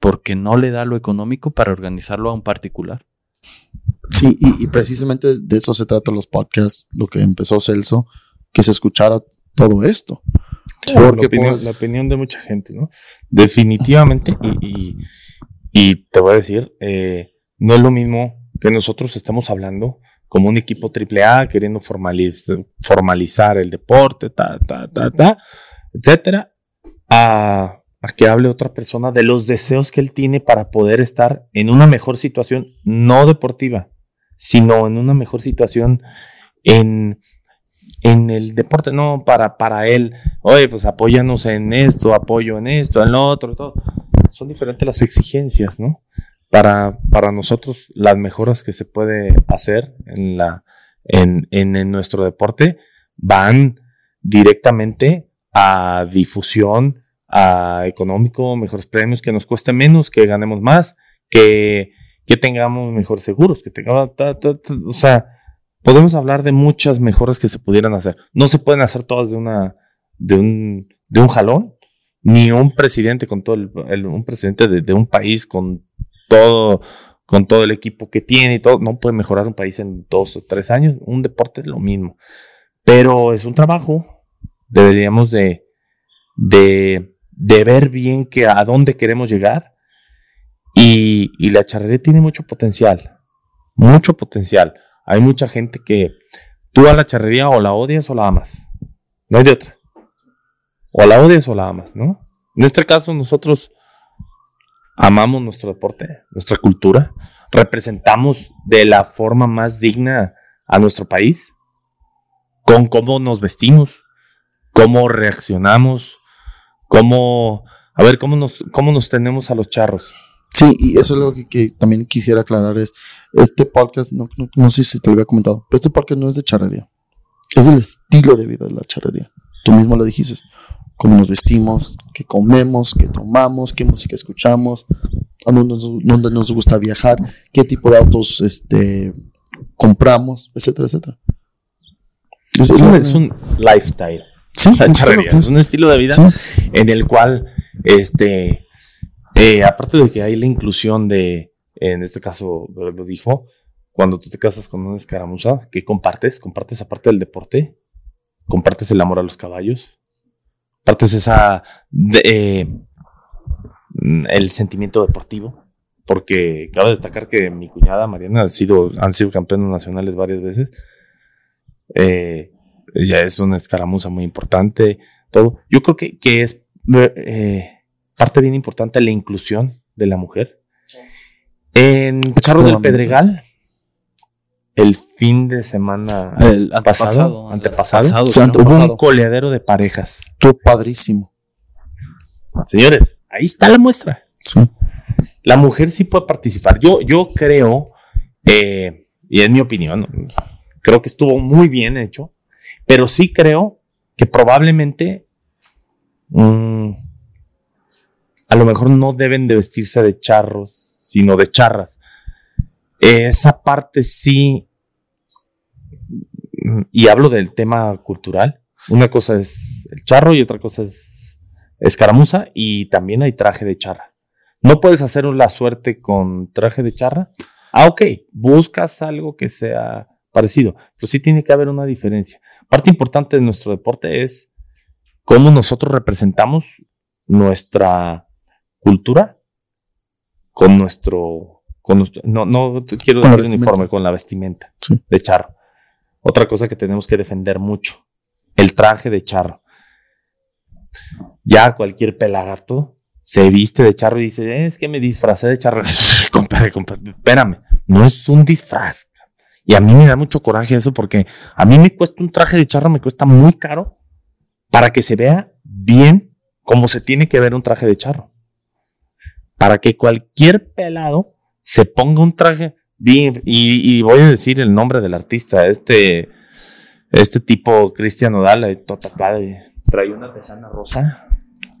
Porque no le da lo económico para organizarlo a un particular. Sí, y, y precisamente de eso se trata los podcasts, lo que empezó Celso, que se escuchara todo esto. Porque, la, opinión, pues- la opinión de mucha gente, ¿no? Definitivamente, y, y- y te voy a decir, eh, no es lo mismo que nosotros estemos hablando como un equipo AAA queriendo formaliz- formalizar el deporte, ta, ta, ta, ta, etcétera, a, a que hable otra persona de los deseos que él tiene para poder estar en una mejor situación, no deportiva, sino en una mejor situación en, en el deporte, no para, para él, oye, pues apóyanos en esto, apoyo en esto, en lo otro, todo. Son diferentes las exigencias, ¿no? Para, para nosotros, las mejoras que se puede hacer en, la, en, en, en nuestro deporte van directamente a difusión, a económico, mejores premios, que nos cueste menos, que ganemos más, que, que tengamos mejores seguros, que tengamos, o sea, podemos hablar de muchas mejoras que se pudieran hacer. No se pueden hacer todas de una, de un, de un jalón, ni un presidente con todo el, el- un presidente de, de un país con todo, con todo el equipo que tiene y todo, no puede mejorar un país en dos o tres años. Un deporte es lo mismo. Pero es un trabajo. Deberíamos de, de, de ver bien que a dónde queremos llegar. Y, y la charrería tiene mucho potencial. Mucho potencial. Hay mucha gente que tú a la charrería o la odias o la amas. No hay de otra. O la odias o la amas, ¿no? En este caso nosotros amamos nuestro deporte, nuestra cultura, representamos de la forma más digna a nuestro país, con cómo nos vestimos, cómo reaccionamos, cómo A ver, ¿cómo nos, cómo nos tenemos a los charros? Sí, y eso es lo que, también quisiera aclarar es, este podcast, no, no, no sé si te lo había comentado, pero este podcast no es de charrería, es el estilo de vida de la charrería. Tú mismo lo dijiste, cómo nos vestimos, qué comemos, qué tomamos, qué música escuchamos, a dónde nos, dónde nos gusta viajar, qué tipo de autos este, compramos, etcétera, etcétera. Es, un, es un lifestyle. Sí, *laughs* La es charrería. un estilo de vida Sí. en el cual, este, eh, aparte de que hay la inclusión de, en este caso lo dijo, cuando tú te casas con una escaramuza, ¿qué compartes? Compartes aparte del deporte, compartes el amor a los caballos, compartes esa, de- eh, el sentimiento deportivo, porque cabe destacar que mi cuñada Mariana ha sido, han sido campeones nacionales varias veces. Eh, ella es una escaramuza muy importante, todo. Yo creo que, que es eh, parte bien importante la inclusión de la mujer. En Charros del. Pedregal, el fin de semana El pasado, antepasado. hubo un coleadero de parejas. Estuvo padrísimo. Señores, ahí está la muestra. Sí. La mujer sí puede participar. Yo, yo creo, eh, y es mi opinión, creo que estuvo muy bien hecho, pero sí creo que probablemente mm, a lo mejor no deben de vestirse de charros, sino de charras. Esa parte sí, y hablo del tema cultural. Una cosa es el charro y otra cosa es escaramuza y también hay traje de charra. No puedes hacer la suerte con traje de charra. Ah, ok, buscas algo que sea parecido, pero sí tiene que haber una diferencia. Parte importante de nuestro deporte es cómo nosotros representamos nuestra cultura con nuestro, con no, no quiero Con decir uniforme, con la vestimenta Sí. de charro. Otra cosa que tenemos que defender mucho, el traje de charro. Ya cualquier pelagato se viste de charro y dice, "Eh, es que me disfracé de charro. *laughs* compadre, compadre, espérame, no es un disfraz. Y a mí me da mucho coraje eso porque a mí me cuesta un traje de charro, me cuesta muy caro para que se vea bien como se tiene que ver un traje de charro. Para que cualquier pelado se ponga un traje y, y voy a decir el nombre del artista, este, este tipo Cristian Odal, todo tapado, eh, traía una tejana rosa,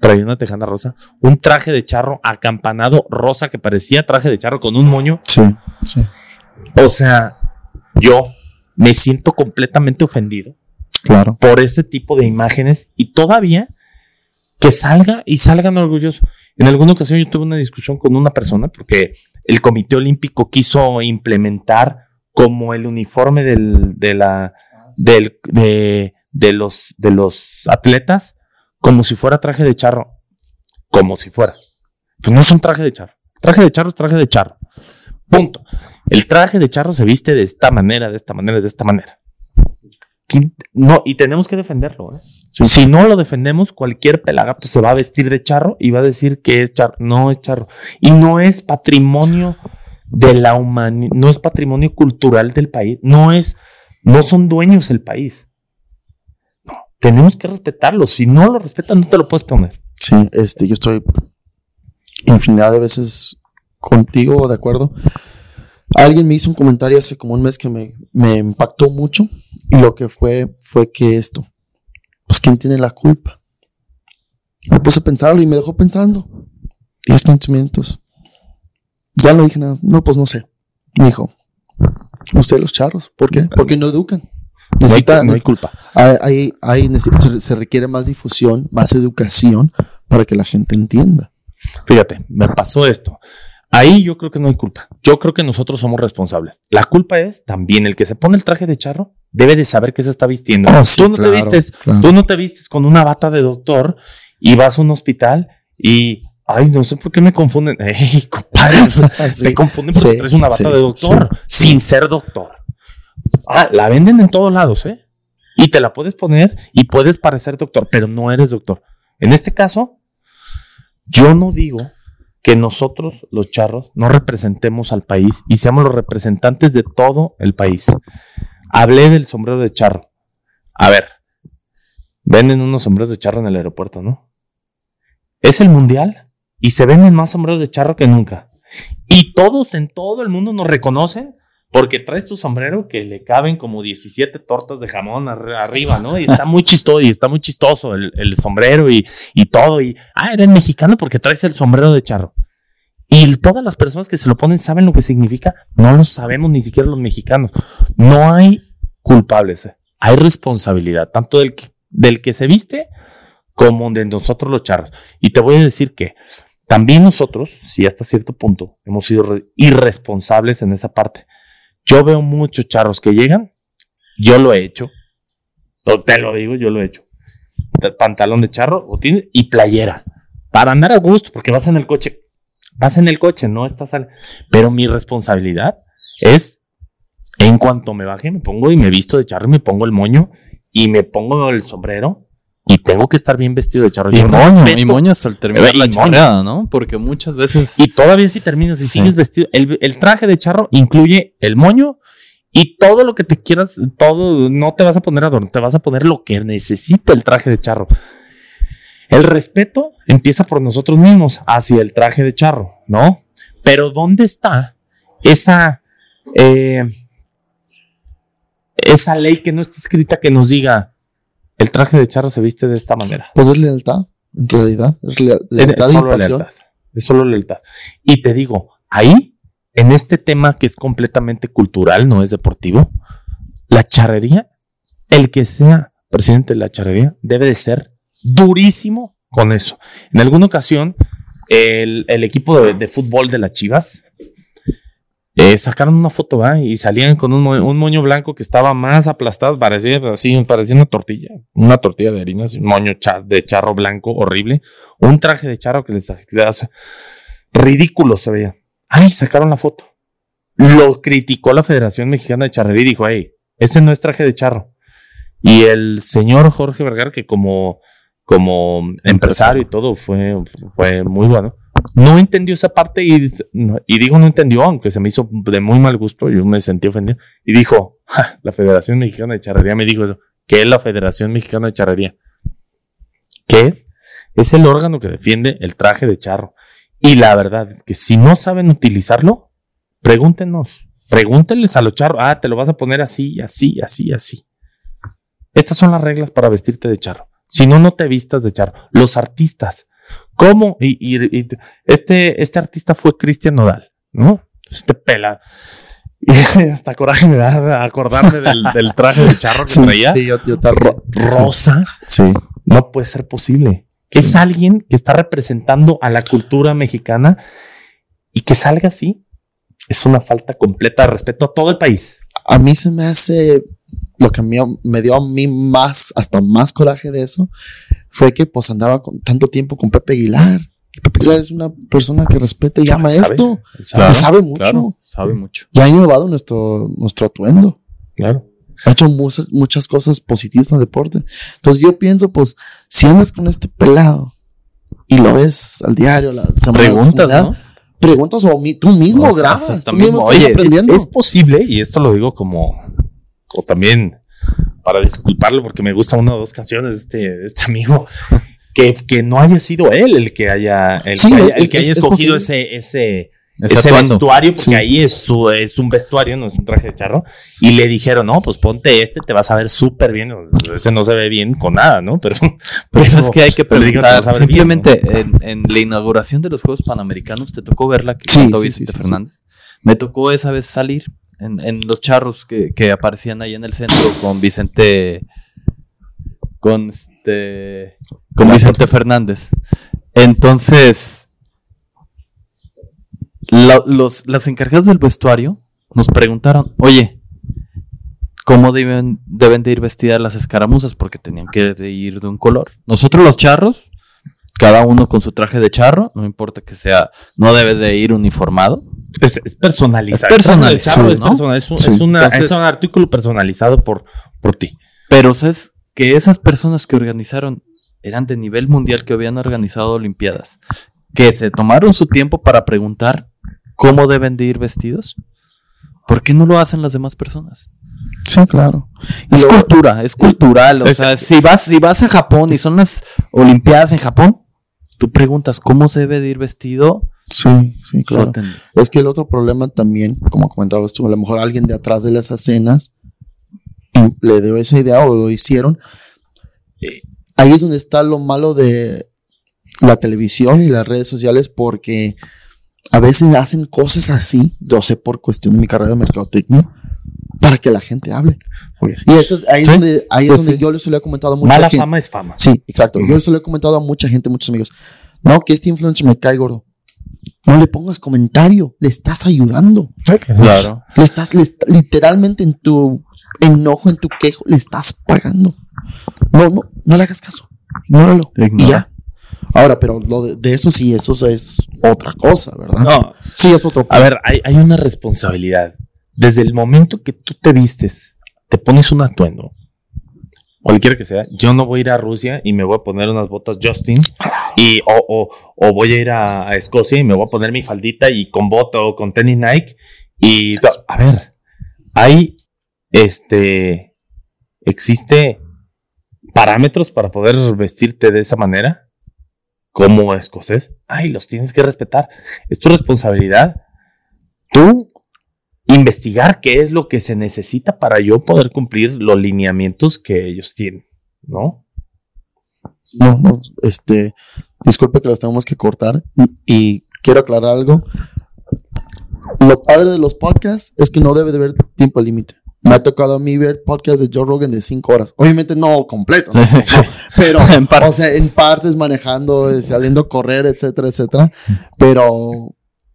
traía una tejana rosa, un traje de charro acampanado rosa que parecía traje de charro con un moño. Sí, sí. O sea, yo me siento completamente ofendido Claro. por este tipo de imágenes y todavía que salga y salgan orgullosos. En alguna ocasión yo tuve una discusión con una persona porque el Comité Olímpico quiso implementar como el uniforme del, de, la, del, de, de los, de los atletas como si fuera traje de charro. Como si fuera. Pues no es un traje de charro. Traje de charro es traje de charro. Punto. El traje de charro se viste de esta manera, de esta manera, de esta manera. ¿Quién- No, y tenemos que defenderlo. ¿eh? Sí. Si no lo defendemos, cualquier pelagato se va a vestir de charro y va a decir que es charro. No es charro. Y no es patrimonio de la humanidad, no es patrimonio cultural del país. No es, no son dueños del país. No, tenemos que respetarlo. Si no lo respetan, no te lo puedes poner. Sí, este, yo estoy infinidad de veces contigo de acuerdo. Alguien me hizo un comentario hace como un mes que me, me impactó mucho y lo que fue fue que esto, pues ¿quién tiene la culpa? Me puse a pensarlo y me dejó pensando. 10, 15 minutos. Ya no dije nada. No, pues no sé. Me dijo, ustedes los charros, ¿por qué? Porque no educan. No hay, Necesita, no hay culpa. hay, se requiere más difusión, más educación para que la gente entienda. Fíjate, me pasó esto. Ahí yo creo que no hay culpa. Yo creo que nosotros somos responsables. La culpa es también el que se pone el traje de charro debe de saber qué se está vistiendo. Oh, sí, tú no claro, te vistes, claro. tú no te vistes con una bata de doctor y vas a un hospital y ay, no sé por qué me confunden. *laughs* Ey, compadre, *laughs* Sí. te confunden porque Sí, traes una bata de doctor sin ser doctor. Ah, la venden en todos lados, ¿eh? Y te la puedes poner y puedes parecer doctor, pero no eres doctor. En este caso, yo no digo que nosotros, los charros, no representemos al país y seamos los representantes de todo el país. Hablé del sombrero de charro. A ver, venden unos sombreros de charro en el aeropuerto, ¿no? Es el mundial y se venden más sombreros de charro que nunca. Y todos en todo el mundo nos reconocen porque traes tu sombrero que le caben como 17 tortas de jamón ar- arriba, ¿no? Y está muy chistoso, y está muy chistoso el, sombrero y, todo. Y, ah, eres mexicano porque traes el sombrero de charro. Y todas las personas que se lo ponen saben lo que significa. No lo sabemos ni siquiera los mexicanos. No hay culpables. eh. Hay responsabilidad, tanto del que, se viste como de nosotros los charros. Y te voy a decir que también nosotros, si hasta cierto punto, hemos sido re- irresponsables en esa parte. Yo veo muchos charros que llegan, yo lo he hecho, te lo digo, yo lo he hecho. Pantalón de charro y playera, para andar a gusto, porque vas en el coche, vas en el coche, no estás al... Pero mi responsabilidad es, en cuanto me baje, me pongo y me visto de charro, me pongo el moño y me pongo el sombrero y tengo que estar bien vestido de charro. Y moño, y moño hasta el terminar Y la moño. chorreada, ¿no? Porque muchas veces. y todavía si terminas y Sí. sigues vestido, el, el traje de charro incluye el moño y todo lo que te quieras, todo, no te vas a poner adorno, te vas a poner lo que necesita el traje de charro. El respeto empieza por nosotros mismos hacia el traje de charro, ¿no? Pero ¿dónde está esa, eh, esa ley que no está escrita que nos diga el traje de charro se viste de esta manera? Pues es lealtad, en realidad. Es lea- Es lealtad y solo pasión. lealtad. Es solo lealtad. Y te digo, ahí, en este tema que es completamente cultural, no es deportivo, la charrería, el que sea presidente de la charrería, debe de ser durísimo con eso. En alguna ocasión, el, el equipo de, de fútbol de las Chivas eh, sacaron una foto ¿va? y salían con un, un moño blanco que estaba más aplastado, parecía así, parecía una tortilla, una tortilla de harina, así, un moño de charro blanco horrible, un traje de charro que les o sea, ridículo se veía. Ay, sacaron la foto. Lo criticó la Federación Mexicana de Charrería y dijo, hey, ese no es traje de charro. Y el señor Jorge Vergara, que como, como empresario y todo fue, fue muy bueno, no entendió esa parte y, no- digo no entendió, aunque se me hizo de muy mal gusto, yo me sentí ofendido. Y dijo, "Ja, la Federación Mexicana de Charrería me dijo eso. ¿Qué es la Federación Mexicana de Charrería? ¿Qué es? Es el órgano que defiende el traje de charro. Y la verdad es que si no saben utilizarlo, pregúntenos. Pregúntenles a los charros. Ah, te lo vas a poner así, así, así, así. Estas son las reglas para vestirte de charro. Si no, no te vistas de charro. Los artistas. ¿Cómo? Y, y- y este, este artista fue Cristian Nodal, ¿no? Este pela. *laughs* Y hasta coraje me da acordarme del, del traje de charro que *laughs* Sí, traía. sí, yo, yo también. Rosa. Sí. No puede ser posible. Es alguien que está representando a la cultura mexicana y que salga así. Es una falta completa de respeto a todo el país. A mí se me hace lo que me, me dio a mí más, hasta más coraje de eso, fue que pues andaba con tanto tiempo con Pepe Aguilar. Pepe Aguilar es una persona que respeta y ama Sabe, esto. sabe, mucho. Claro, sabe mucho. Y ha innovado nuestro, nuestro atuendo. claro. Ha hecho muchas, muchas cosas positivas en el deporte. Entonces yo pienso, pues, si andas con este pelado y lo ves al diario, la semana, Preguntas, sea, ¿no? Preguntas o mi- tú mismo O sea, grabas. tú mismo oye, aprendiendo. Es posible, y esto lo digo como, o también para disculparlo, porque me gustan una o dos canciones de este, de este amigo, que, que no haya sido él el que haya, el Sí, que haya, es- el que es- haya es escogido ese, ese, Ese vestuario, porque Sí. ahí es, su, es un vestuario, no es un traje de charro. Y le dijeron, no, pues ponte este, te vas a ver súper bien. Ese no se ve bien con nada, ¿no? Pero, *laughs* Pero es que hay que preguntar. vas a ver bien, Simplemente en, en la inauguración de los Juegos Panamericanos, ¿te tocó verla que Sí, cantó sí, Vicente sí, sí, Fernández? Me tocó esa vez salir en, en los charros que, que aparecían ahí en el centro con Vicente. Con este. Con Vicente Fernández. Entonces. la- los, las encargadas del vestuario nos preguntaron: Oye, cómo deben, deben de ir vestidas las escaramuzas, porque tenían que de ir de un color. Nosotros los charros, cada uno con su traje de charro, no importa que sea, no debes de ir uniformado. Es, es personalizado. Es personalizado, Es, ¿no? personal, es un, Sí. es una- Entonces- es un artículo personalizado por, por ti. Pero sabes que esas personas que organizaron eran de nivel mundial que habían organizado Olimpiadas, que se tomaron su tiempo para preguntar cómo deben de ir vestidos. ¿Por qué no lo hacen las demás personas? Sí, claro. Es cultura, es cultural. O Es- sea, si vas, si vas a Japón y son las Olimpiadas en Japón, tú preguntas cómo se debe de ir vestido, Sí, sí, claro. Es que el otro problema también, como comentabas tú, a lo mejor alguien de atrás de las escenas le dio esa idea o lo hicieron. Eh, ahí es donde está lo malo de la televisión y las redes sociales porque a veces hacen cosas así, yo sé por cuestión de mi carrera de mercadotecnia, para que la gente hable. Y eso es, ahí es Sí, donde, ahí es donde sí. yo les le he comentado a mucha Mala gente. fama es fama. Sí, exacto. Ujú. Yo se lo he comentado a mucha gente, muchos amigos. No, que este influencer me cae gordo. No le pongas comentario, le estás ayudando. Claro. Le estás, le literalmente en tu enojo, en tu quejo, le estás pagando. No, no, no le hagas caso. Ignóralo. Y Ignora. ya. Ahora, pero lo de, de eso sí, eso es otra cosa, ¿verdad? No, Sí, es otro. a ver, hay, hay una responsabilidad. Desde el momento que tú te vistes, te pones un atuendo, cualquiera que sea, yo no voy a ir a Rusia y me voy a poner unas botas Justin y o, o- o voy a ir a, a Escocia y me voy a poner mi faldita y con bota o con tenis Nike y to- a ver, hay este existe parámetros para poder vestirte de esa manera como escocés. Ay, los tienes que respetar. Es tu responsabilidad. Tú investigar qué es lo que se necesita para yo poder cumplir los lineamientos que ellos tienen, ¿no? No, no, este, disculpe que los tenemos que cortar y quiero aclarar algo. Lo padre de los podcasts es que no debe de haber tiempo límite. Me ha tocado a mí ver podcasts de Joe Rogan de 5 horas. Obviamente no completo, ¿no? Sí, sí, sí. *laughs* pero En o sea, en partes manejando, eh, saliendo a correr, etcétera, etcétera. Pero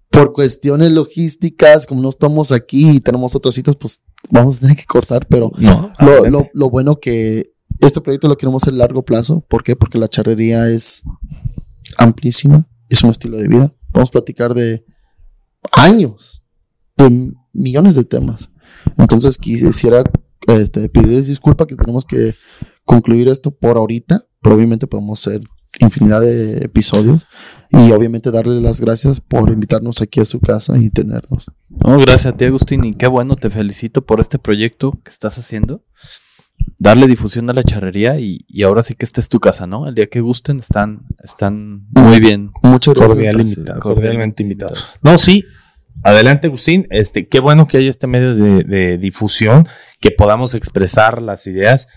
por cuestiones logísticas, como no estamos aquí y tenemos otras citas, pues vamos a tener que cortar, pero No, lo, lo- lo bueno que este proyecto lo queremos a largo plazo. ¿Por qué? Porque la charrería es amplísima, es un estilo de vida. Vamos a platicar de años, de millones de temas. Entonces quisiera este, pedirles disculpa que tenemos que concluir esto por ahorita, pero obviamente podemos hacer infinidad de episodios y obviamente darle las gracias por invitarnos aquí a su casa y tenernos. No, gracias a ti, Agustín, y qué bueno, te felicito por este proyecto que estás haciendo. Darle difusión a la charrería y, y ahora sí que esta es tu casa, ¿no? El día que gusten están, están muy bien. Muchas gracias. Cordial gracias. invitado, Cordialmente cordialmente invitado. No, sí. Adelante, Agustín. Este, qué bueno que haya este medio de, de difusión, que podamos expresar las ideas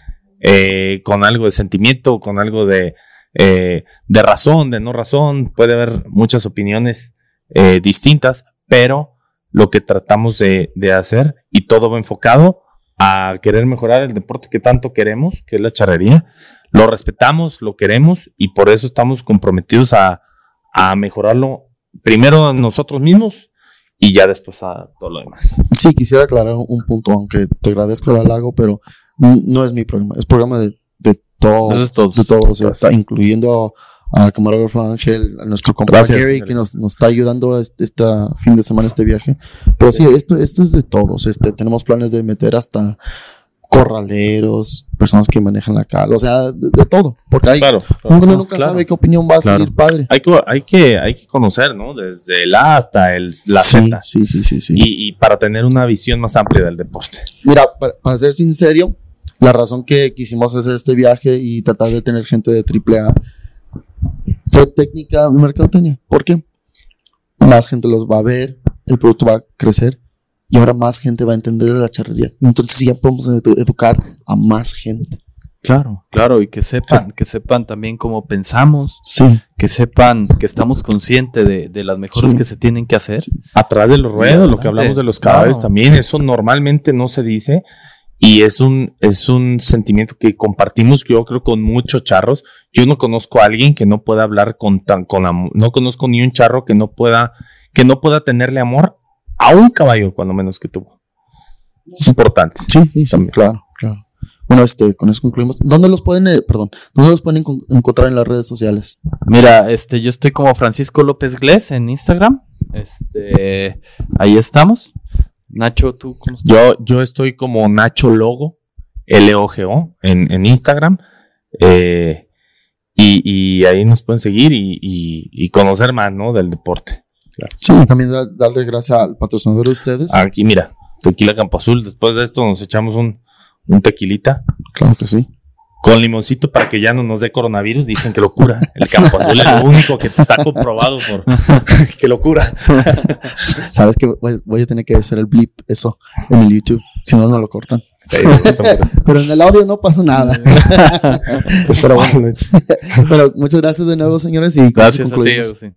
eh, con algo de sentimiento, con algo de, eh, de razón, de no razón. Puede haber muchas opiniones eh, distintas, pero lo que tratamos de, hacer y todo va enfocado a querer mejorar el deporte que tanto queremos, que es la charrería. Lo respetamos, lo queremos y por eso estamos comprometidos a, a mejorarlo primero nosotros mismos y ya después a todo lo demás. Sí, quisiera aclarar un punto, aunque te agradezco el halago, pero no es mi programa, es programa de todos, de todos. de todos, incluyendo al camarógrafo Ángel, a nuestro Gracias, Gary, que nos, nos está ayudando este, esta fin de semana, este viaje. Pero sí, esto, esto es de todos, este, tenemos planes de meter hasta corraleros, personas que manejan la cal, o sea, de, de todo, porque hay, Claro, uno nunca claro. sabe qué opinión va a Claro. salir padre. Hay que, hay, que, hay que conocer, ¿no? Desde el A hasta el, la sí, Z. sí, sí, sí, sí. Y, y para tener una visión más amplia del deporte. Mira, para, para ser sincero, la razón que quisimos hacer este viaje y tratar de tener gente de AAA fue técnica de mercadotecnia. ¿Por qué? Más gente los va a ver, el producto va a crecer y ahora más gente va a entender de la charrería. Entonces ya podemos edu- educar a más gente. Claro, claro, y que sepan, que sepan también cómo pensamos, Sí. que sepan que estamos conscientes de, de las mejoras Sí. que se tienen que hacer. Atrás de los ruedos, lo que hablamos de los cadáveres Claro. también, eso normalmente no se dice. Y es un, es un sentimiento que compartimos, yo creo, con muchos charros. Yo no conozco a alguien que no pueda hablar con tan, con am- no conozco ni un charro que no pueda, que no pueda tenerle amor a un caballo, cuando menos que tuvo. Es importante. Sí, sí, sí, También. claro, claro. Bueno, este, con eso concluimos. ¿Dónde los pueden, eh, perdón, dónde los pueden encon- encontrar en las redes sociales? Mira, este, yo estoy como Francisco López Glés en Instagram. Este, ahí estamos. Nacho, ¿tú cómo estás? Yo, yo estoy como Nacho Logo, L-O-G-O, en, en Instagram. eh, y, y ahí nos pueden seguir y, y- y conocer más, ¿no? Del deporte. Sí, también da- darle gracias al patrocinador de ustedes. Aquí, mira, Tequila Campo Azul. Después de esto nos echamos un, un tequilita. Claro que sí. Con limoncito para que ya no nos dé coronavirus. Dicen que lo cura. El campo azul es lo único que está comprobado por *laughs* que lo cura. *laughs* Sabes que voy, voy a tener que hacer el blip eso en el YouTube. Si no, no lo cortan. Sí. *laughs* Pero en el audio no pasa nada. Pero bueno. Pero muchas gracias de nuevo, señores. Y Gracias a ti. Agustín.